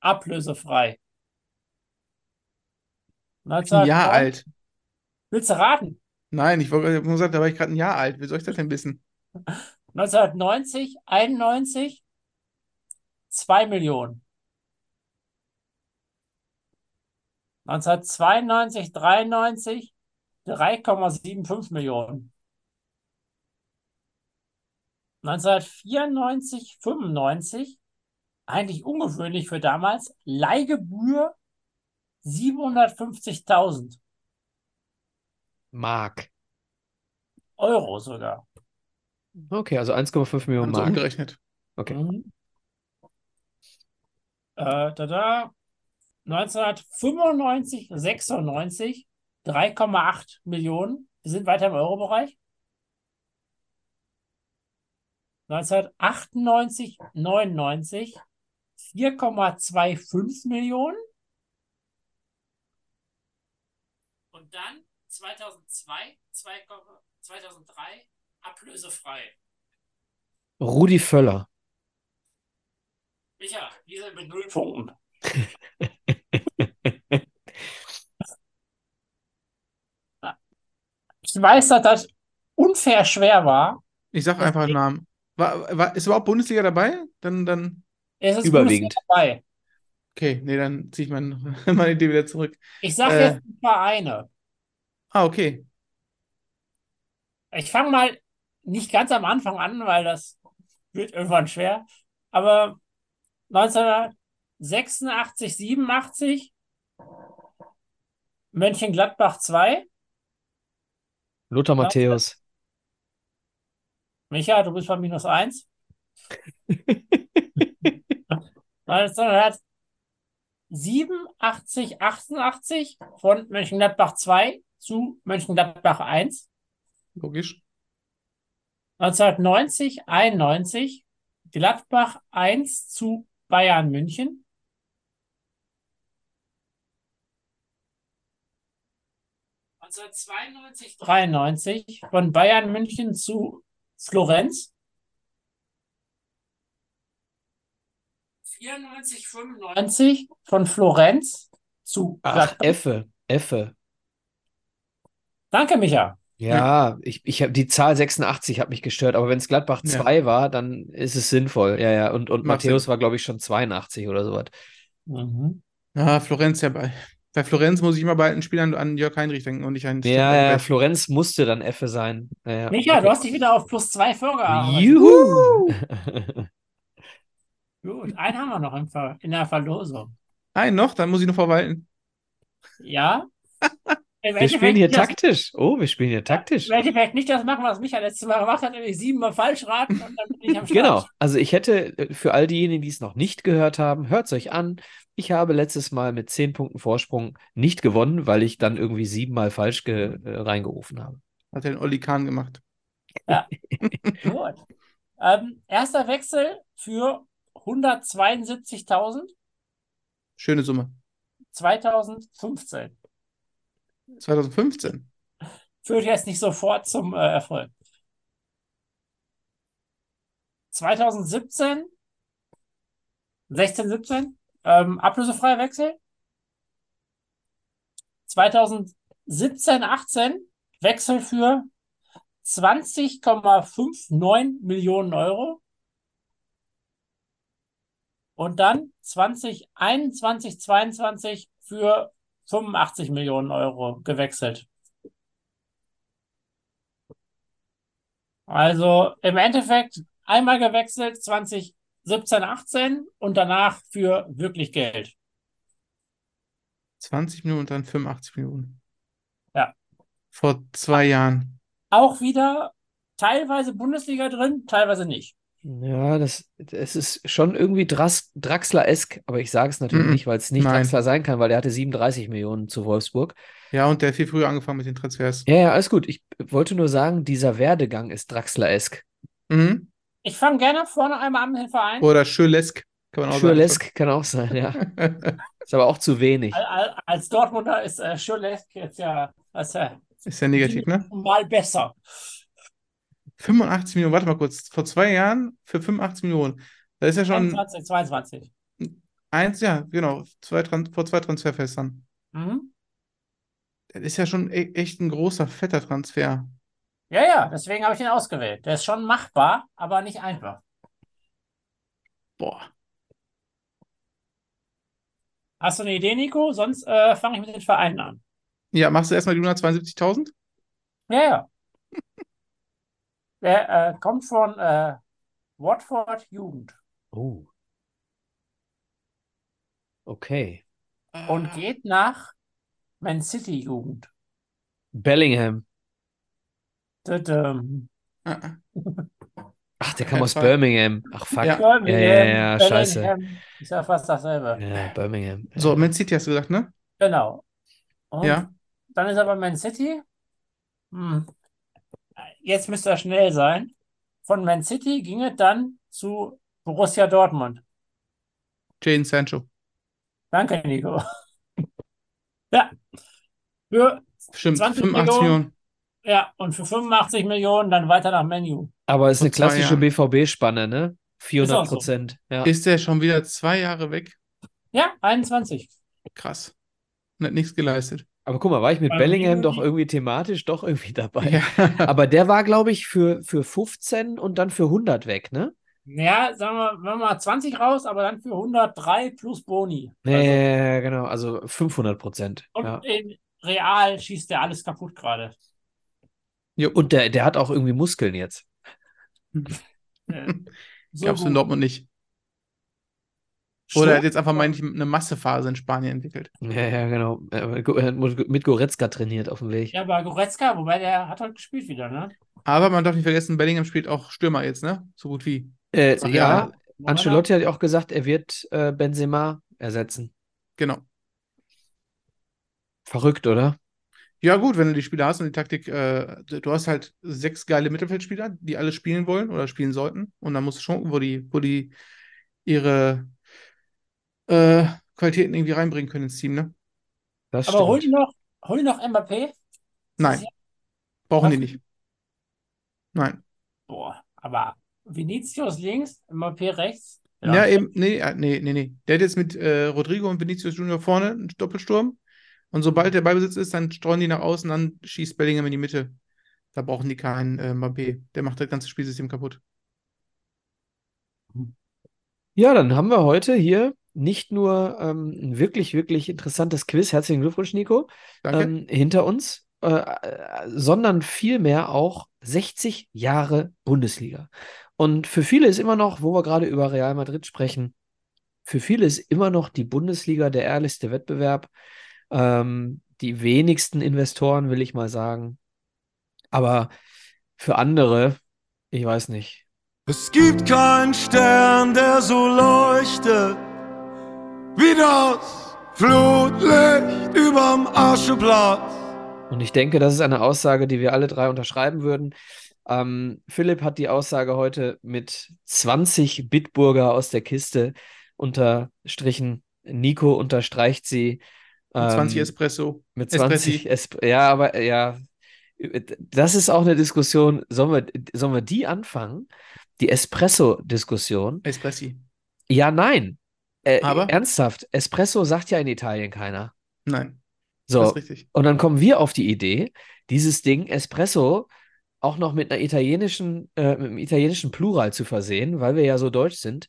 [SPEAKER 1] ablösefrei.
[SPEAKER 5] ein Jahr
[SPEAKER 1] 1990
[SPEAKER 5] alt.
[SPEAKER 1] Willst du raten?
[SPEAKER 5] Nein, ich wollte nur gesagt, da war ich gerade ein Jahr alt. Wie soll ich das denn wissen?
[SPEAKER 1] 1990, 91, 2 Millionen. 1992, 93, 3,75 Millionen. 1994, 95, eigentlich ungewöhnlich für damals, Leihgebühr 750.000
[SPEAKER 4] Mark.
[SPEAKER 1] Euro sogar.
[SPEAKER 4] Okay, also 1,5 Millionen Mark.
[SPEAKER 5] umgerechnet.
[SPEAKER 4] Okay.
[SPEAKER 1] Mhm. Äh, da, da. 1995, 96, 3,8 Millionen. Wir sind weiter im Euro-Bereich. 1998, 99, 4,25 Millionen. Und dann 2002, 2, 2003 ablösefrei.
[SPEAKER 4] Rudi Völler.
[SPEAKER 1] Micha, diese mit null Punkten. Ich weiß, dass das unfair schwer war.
[SPEAKER 5] Ich sag einfach einen Namen. War, war, ist überhaupt Bundesliga dabei? Dann, dann,
[SPEAKER 1] Es ist
[SPEAKER 4] Überwiegend.
[SPEAKER 1] Bundesliga dabei.
[SPEAKER 5] okay, nee, dann ziehe ich mein, [LAUGHS] meine Idee wieder zurück.
[SPEAKER 1] Ich sage
[SPEAKER 5] Äh.
[SPEAKER 1] jetzt die Vereine.
[SPEAKER 5] Ah, okay.
[SPEAKER 1] Ich fange mal nicht ganz am Anfang an, weil das wird irgendwann schwer. Aber 1986, 87 Mönchengladbach 2.
[SPEAKER 4] Lothar Matthäus.
[SPEAKER 1] Micha, du bist bei minus 1. 1987, 88 von Mönchengladbach 2 zu Mönchengladbach 1.
[SPEAKER 5] Logisch.
[SPEAKER 1] 1990, 91 Gladbach 1 zu Bayern München. Und 92, 93 von Bayern München zu Florenz. 94, 95 von Florenz zu
[SPEAKER 4] Ach,
[SPEAKER 1] Gladbach.
[SPEAKER 4] Effe, Effe.
[SPEAKER 1] Danke, Micha.
[SPEAKER 4] Ja, ich, ich habe die Zahl 86 hat mich gestört, aber wenn es Gladbach
[SPEAKER 5] Ja.
[SPEAKER 4] 2 war, dann ist es sinnvoll. Ja, ja. Und, und Matthäus
[SPEAKER 5] Sinn.
[SPEAKER 4] war, glaube ich, schon 82 oder sowas.
[SPEAKER 1] Mhm.
[SPEAKER 5] Ah, Florenz ja bei. Bei Florenz muss ich immer bei alten Spielern an Jörg Heinrich denken und nicht an
[SPEAKER 4] Ja, ja. Florenz musste dann Effe sein. Ja.
[SPEAKER 1] Micha,
[SPEAKER 4] Okay.
[SPEAKER 1] du hast dich wieder auf plus zwei vorgearbeitet.
[SPEAKER 4] Juhu! [LAUGHS]
[SPEAKER 1] Gut, einen haben wir noch im Ver in der Verlosung.
[SPEAKER 5] Ein noch, dann muss ich noch verwalten.
[SPEAKER 1] Ja. [LAUGHS]
[SPEAKER 4] Wir spielen hier taktisch. Oh, wir spielen hier taktisch.
[SPEAKER 1] Im Endeffekt nicht das machen, was Micha letztes Mal gemacht hat, nämlich siebenmal falsch raten und dann bin ich am [LAUGHS] Start.
[SPEAKER 4] Genau. Also ich hätte äh, für all diejenigen, die es noch nicht gehört haben, hört es euch an. Ich habe letztes Mal mit 10 Punkten Vorsprung nicht gewonnen, weil ich dann irgendwie siebenmal falsch ge äh, reingerufen habe.
[SPEAKER 5] Hat er den Olli Kahn gemacht. [LAUGHS]
[SPEAKER 1] Gut. Ähm, erster Wechsel für 172.000
[SPEAKER 5] Schöne Summe.
[SPEAKER 1] 2015.
[SPEAKER 5] 2015.
[SPEAKER 1] Führt jetzt nicht sofort zum äh, Erfolg. 2017, 16, 17, ähm, ablösefreier Wechsel. 2017, 18, Wechsel für 20,59 Millionen Euro. Und dann 2021, 22 für 85 Millionen Euro gewechselt. Also im Endeffekt einmal gewechselt 2017, 18 und danach für wirklich Geld.
[SPEAKER 5] 20 Minuten und dann 85 Minuten.
[SPEAKER 1] Ja.
[SPEAKER 5] Vor zwei Jahren.
[SPEAKER 1] Auch wieder teilweise Bundesliga drin, teilweise nicht.
[SPEAKER 4] Ja, das, es ist schon irgendwie Draxler-esk, aber ich sage es natürlich
[SPEAKER 5] Mhm.
[SPEAKER 4] nicht, weil es nicht
[SPEAKER 5] Nein.
[SPEAKER 4] Draxler sein kann, weil der hatte 37 Millionen zu Wolfsburg.
[SPEAKER 5] Ja, und der hat viel früher angefangen mit den Transfers.
[SPEAKER 4] Ja, ja, alles gut. Ich wollte nur sagen, dieser Werdegang ist Draxler-esk.
[SPEAKER 5] Mhm.
[SPEAKER 1] Ich fange gerne vorne einmal an mit dem Verein.
[SPEAKER 5] Oder Schölesk, kann man auch
[SPEAKER 4] Schürlesk kann auch sein, ja.
[SPEAKER 5] sagen. [LAUGHS]
[SPEAKER 4] Ist aber auch zu wenig.
[SPEAKER 1] Al- al- Als Dortmunder ist äh, Schürrle jetzt ja als, äh,
[SPEAKER 5] Ist ja negativ, ne?
[SPEAKER 1] mal besser.
[SPEAKER 5] 85 Millionen, warte mal kurz. Vor zwei Jahren für 85 Millionen. Das ist ja schon
[SPEAKER 1] 21, 22.
[SPEAKER 5] eins, ja, genau. Zwei vor zwei Transferfestern.
[SPEAKER 1] Mhm.
[SPEAKER 5] Das ist ja schon e echt ein großer, fetter Transfer.
[SPEAKER 1] Ja, ja, deswegen habe ich ihn ausgewählt. Der ist schon machbar, aber nicht einfach.
[SPEAKER 5] Boah.
[SPEAKER 1] Hast du eine Idee, Nico? Sonst äh, fange ich mit den Vereinen an.
[SPEAKER 5] Ja, machst du erstmal die 172.000?
[SPEAKER 1] Ja, ja. [LAUGHS] Der äh, kommt von äh, Watford Jugend
[SPEAKER 4] Oh. Okay.
[SPEAKER 1] und geht nach Man City Jugend.
[SPEAKER 4] Bellingham.
[SPEAKER 1] Tadam.
[SPEAKER 5] Ah, ah.
[SPEAKER 4] Ach, der kam aus. Birmingham. Ach, fuck.
[SPEAKER 5] Ja.
[SPEAKER 1] Birmingham,
[SPEAKER 4] Ja, ja, ja, scheiße.
[SPEAKER 1] Bellingham. Ist ja fast dasselbe.
[SPEAKER 4] Ja, Birmingham.
[SPEAKER 5] So, Man City hast du gesagt, ne?
[SPEAKER 1] Genau. Und
[SPEAKER 5] Ja.
[SPEAKER 1] dann ist aber Man City. Hm. Jetzt müsste er schnell sein. Von Man City ging es dann zu Borussia Dortmund.
[SPEAKER 5] Jadon Sancho.
[SPEAKER 1] Danke, Nico. [LAUGHS] Ja. Für,
[SPEAKER 5] Stimmt,
[SPEAKER 1] 20
[SPEAKER 5] 85
[SPEAKER 1] Millionen.
[SPEAKER 5] Millionen.
[SPEAKER 1] Ja, und für 85 Millionen dann weiter nach Menu.
[SPEAKER 4] Aber es ist
[SPEAKER 5] Vor
[SPEAKER 4] eine klassische. BVB-Spanne, ne? 400
[SPEAKER 1] Ist auch so.
[SPEAKER 4] Prozent. Ja.
[SPEAKER 5] Ist der schon wieder zwei Jahre weg?
[SPEAKER 1] Ja, 21.
[SPEAKER 5] Krass. Und hat nichts geleistet.
[SPEAKER 4] Aber guck mal, war ich mit
[SPEAKER 1] Beim
[SPEAKER 4] Bellingham doch irgendwie thematisch doch irgendwie dabei.
[SPEAKER 5] Ja. [LAUGHS]
[SPEAKER 4] Aber der war, glaube ich, für, für 15 und dann für 100 weg, ne?
[SPEAKER 1] Ja, sagen wir, wir mal 20 raus, aber dann für 103 plus Boni.
[SPEAKER 4] Ja,
[SPEAKER 1] Also,
[SPEAKER 4] ja, ja, genau. Also 500 Prozent.
[SPEAKER 1] und
[SPEAKER 4] Ja.
[SPEAKER 1] in Real schießt der alles kaputt gerade.
[SPEAKER 5] Jo.
[SPEAKER 4] Und der, der hat auch irgendwie Muskeln jetzt.
[SPEAKER 1] So
[SPEAKER 5] Gab's in
[SPEAKER 1] gut.
[SPEAKER 5] Dortmund nicht. Oder er hat jetzt einfach mal eine Massephase in Spanien entwickelt.
[SPEAKER 4] Ja, ja, genau. Er hat mit Goretzka trainiert auf dem Weg.
[SPEAKER 1] Ja, aber Goretzka, wobei der hat heute gespielt wieder, ne?
[SPEAKER 5] Aber man darf nicht vergessen, Bellingham spielt auch Stürmer jetzt, ne? So gut wie.
[SPEAKER 4] Äh,
[SPEAKER 5] Ach,
[SPEAKER 4] ja,
[SPEAKER 5] ja.
[SPEAKER 4] Ancelotti hat ja auch gesagt, er wird äh, Benzema ersetzen.
[SPEAKER 5] Genau.
[SPEAKER 4] Verrückt, oder?
[SPEAKER 5] Ja, gut, wenn du die Spieler hast und die Taktik, äh, du hast halt sechs geile Mittelfeldspieler, die alle spielen wollen oder spielen sollten. Und dann musst du schon gucken, wo die, wo die ihre äh, Qualitäten irgendwie reinbringen können ins Team, ne?
[SPEAKER 4] Das
[SPEAKER 1] Aber hol die noch, hol die noch Mbappé?
[SPEAKER 5] Nein, brauchen die
[SPEAKER 1] Was?
[SPEAKER 5] nicht. Nein.
[SPEAKER 1] Boah, aber Vinicius links, Mbappé rechts.
[SPEAKER 5] Ja, eben, nee, äh, nee, nee, nee. Der hat jetzt mit äh, Rodrigo und Vinicius Junior vorne einen Doppelsturm. Und sobald der Ballbesitz ist, dann streuen die nach außen, dann schießt Bellingham in die Mitte. Da brauchen die keinen äh, Mbappé. Der macht das ganze Spielsystem kaputt.
[SPEAKER 4] Ja, dann haben wir heute hier nicht nur ähm, ein wirklich, wirklich interessantes Quiz, herzlichen Glückwunsch, Nico,
[SPEAKER 5] Danke.
[SPEAKER 4] ähm, hinter uns, äh, äh, sondern vielmehr auch 60 Jahre Bundesliga. Und für viele ist immer noch, wo wir gerade über Real Madrid sprechen, für viele ist immer noch die Bundesliga der ehrlichste Wettbewerb. Ähm, die wenigsten Investoren, will ich mal sagen. Aber für andere, ich weiß nicht.
[SPEAKER 2] Es gibt keinen Stern, der so leuchtet wie das Flutlicht überm Ascheplatz.
[SPEAKER 4] Und ich denke, das ist eine Aussage, die wir alle drei unterschreiben würden. Ähm, Philipp hat die Aussage heute mit 20 Bitburger aus der Kiste unterstrichen. Nico unterstreicht sie.
[SPEAKER 5] Mit 20
[SPEAKER 4] ähm,
[SPEAKER 5] Espresso.
[SPEAKER 4] Mit 20
[SPEAKER 5] Espressi.
[SPEAKER 4] Esp ja, aber ja, das ist auch eine Diskussion. Sollen wir, sollen wir die anfangen? Die Espresso-Diskussion?
[SPEAKER 5] Espressi.
[SPEAKER 4] Ja, nein. Äh,
[SPEAKER 5] Aber?
[SPEAKER 4] ernsthaft, Espresso sagt ja in Italien keiner.
[SPEAKER 5] Nein,
[SPEAKER 4] So,
[SPEAKER 5] das ist richtig.
[SPEAKER 4] und dann kommen wir auf die Idee, dieses Ding Espresso auch noch mit einer italienischen, äh, mit einem italienischen Plural zu versehen, weil wir ja so deutsch sind.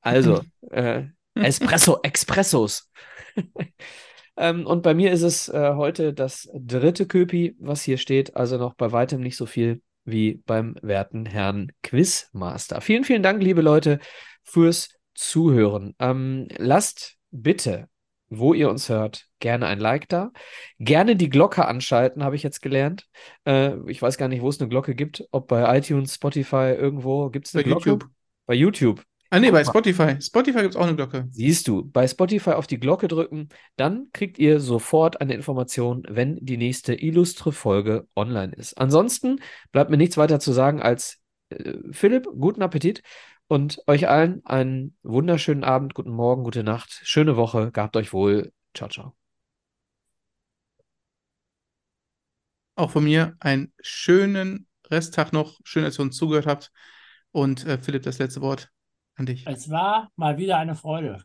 [SPEAKER 4] Also, [LAUGHS] äh, Espresso, Expressos. [LAUGHS] ähm, und bei mir ist es äh, heute das dritte Köpi, was hier steht, also noch bei weitem nicht so viel wie beim werten Herrn Quizmaster. Vielen, vielen Dank, liebe Leute, fürs Zuhören. Ähm, lasst bitte, wo ihr uns hört, gerne ein Like da. Gerne die Glocke anschalten, habe ich jetzt gelernt. Äh, ich weiß gar nicht, wo es eine Glocke gibt. Ob bei iTunes, Spotify, irgendwo gibt es
[SPEAKER 5] Bei
[SPEAKER 4] eine Glocke?
[SPEAKER 5] YouTube.
[SPEAKER 4] Bei YouTube.
[SPEAKER 5] Ah, nee,
[SPEAKER 4] Guck
[SPEAKER 5] bei
[SPEAKER 4] mal.
[SPEAKER 5] Spotify. Spotify gibt es auch eine Glocke.
[SPEAKER 4] Siehst du, bei Spotify auf die Glocke drücken, dann kriegt ihr sofort eine Information, wenn die nächste illustre Folge online ist. Ansonsten bleibt mir nichts weiter zu sagen als äh, Philipp, guten Appetit und euch allen einen wunderschönen Abend, guten Morgen, gute Nacht, schöne Woche, gehabt euch wohl. Ciao, ciao.
[SPEAKER 5] Auch von mir einen schönen Resttag noch. Schön, dass ihr uns zugehört habt. Und äh, Philipp, das letzte Wort an dich.
[SPEAKER 1] Es war mal wieder eine Freude.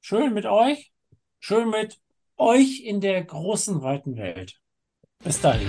[SPEAKER 1] Schön mit euch, schön mit euch in der großen, weiten Welt. Bis dahin.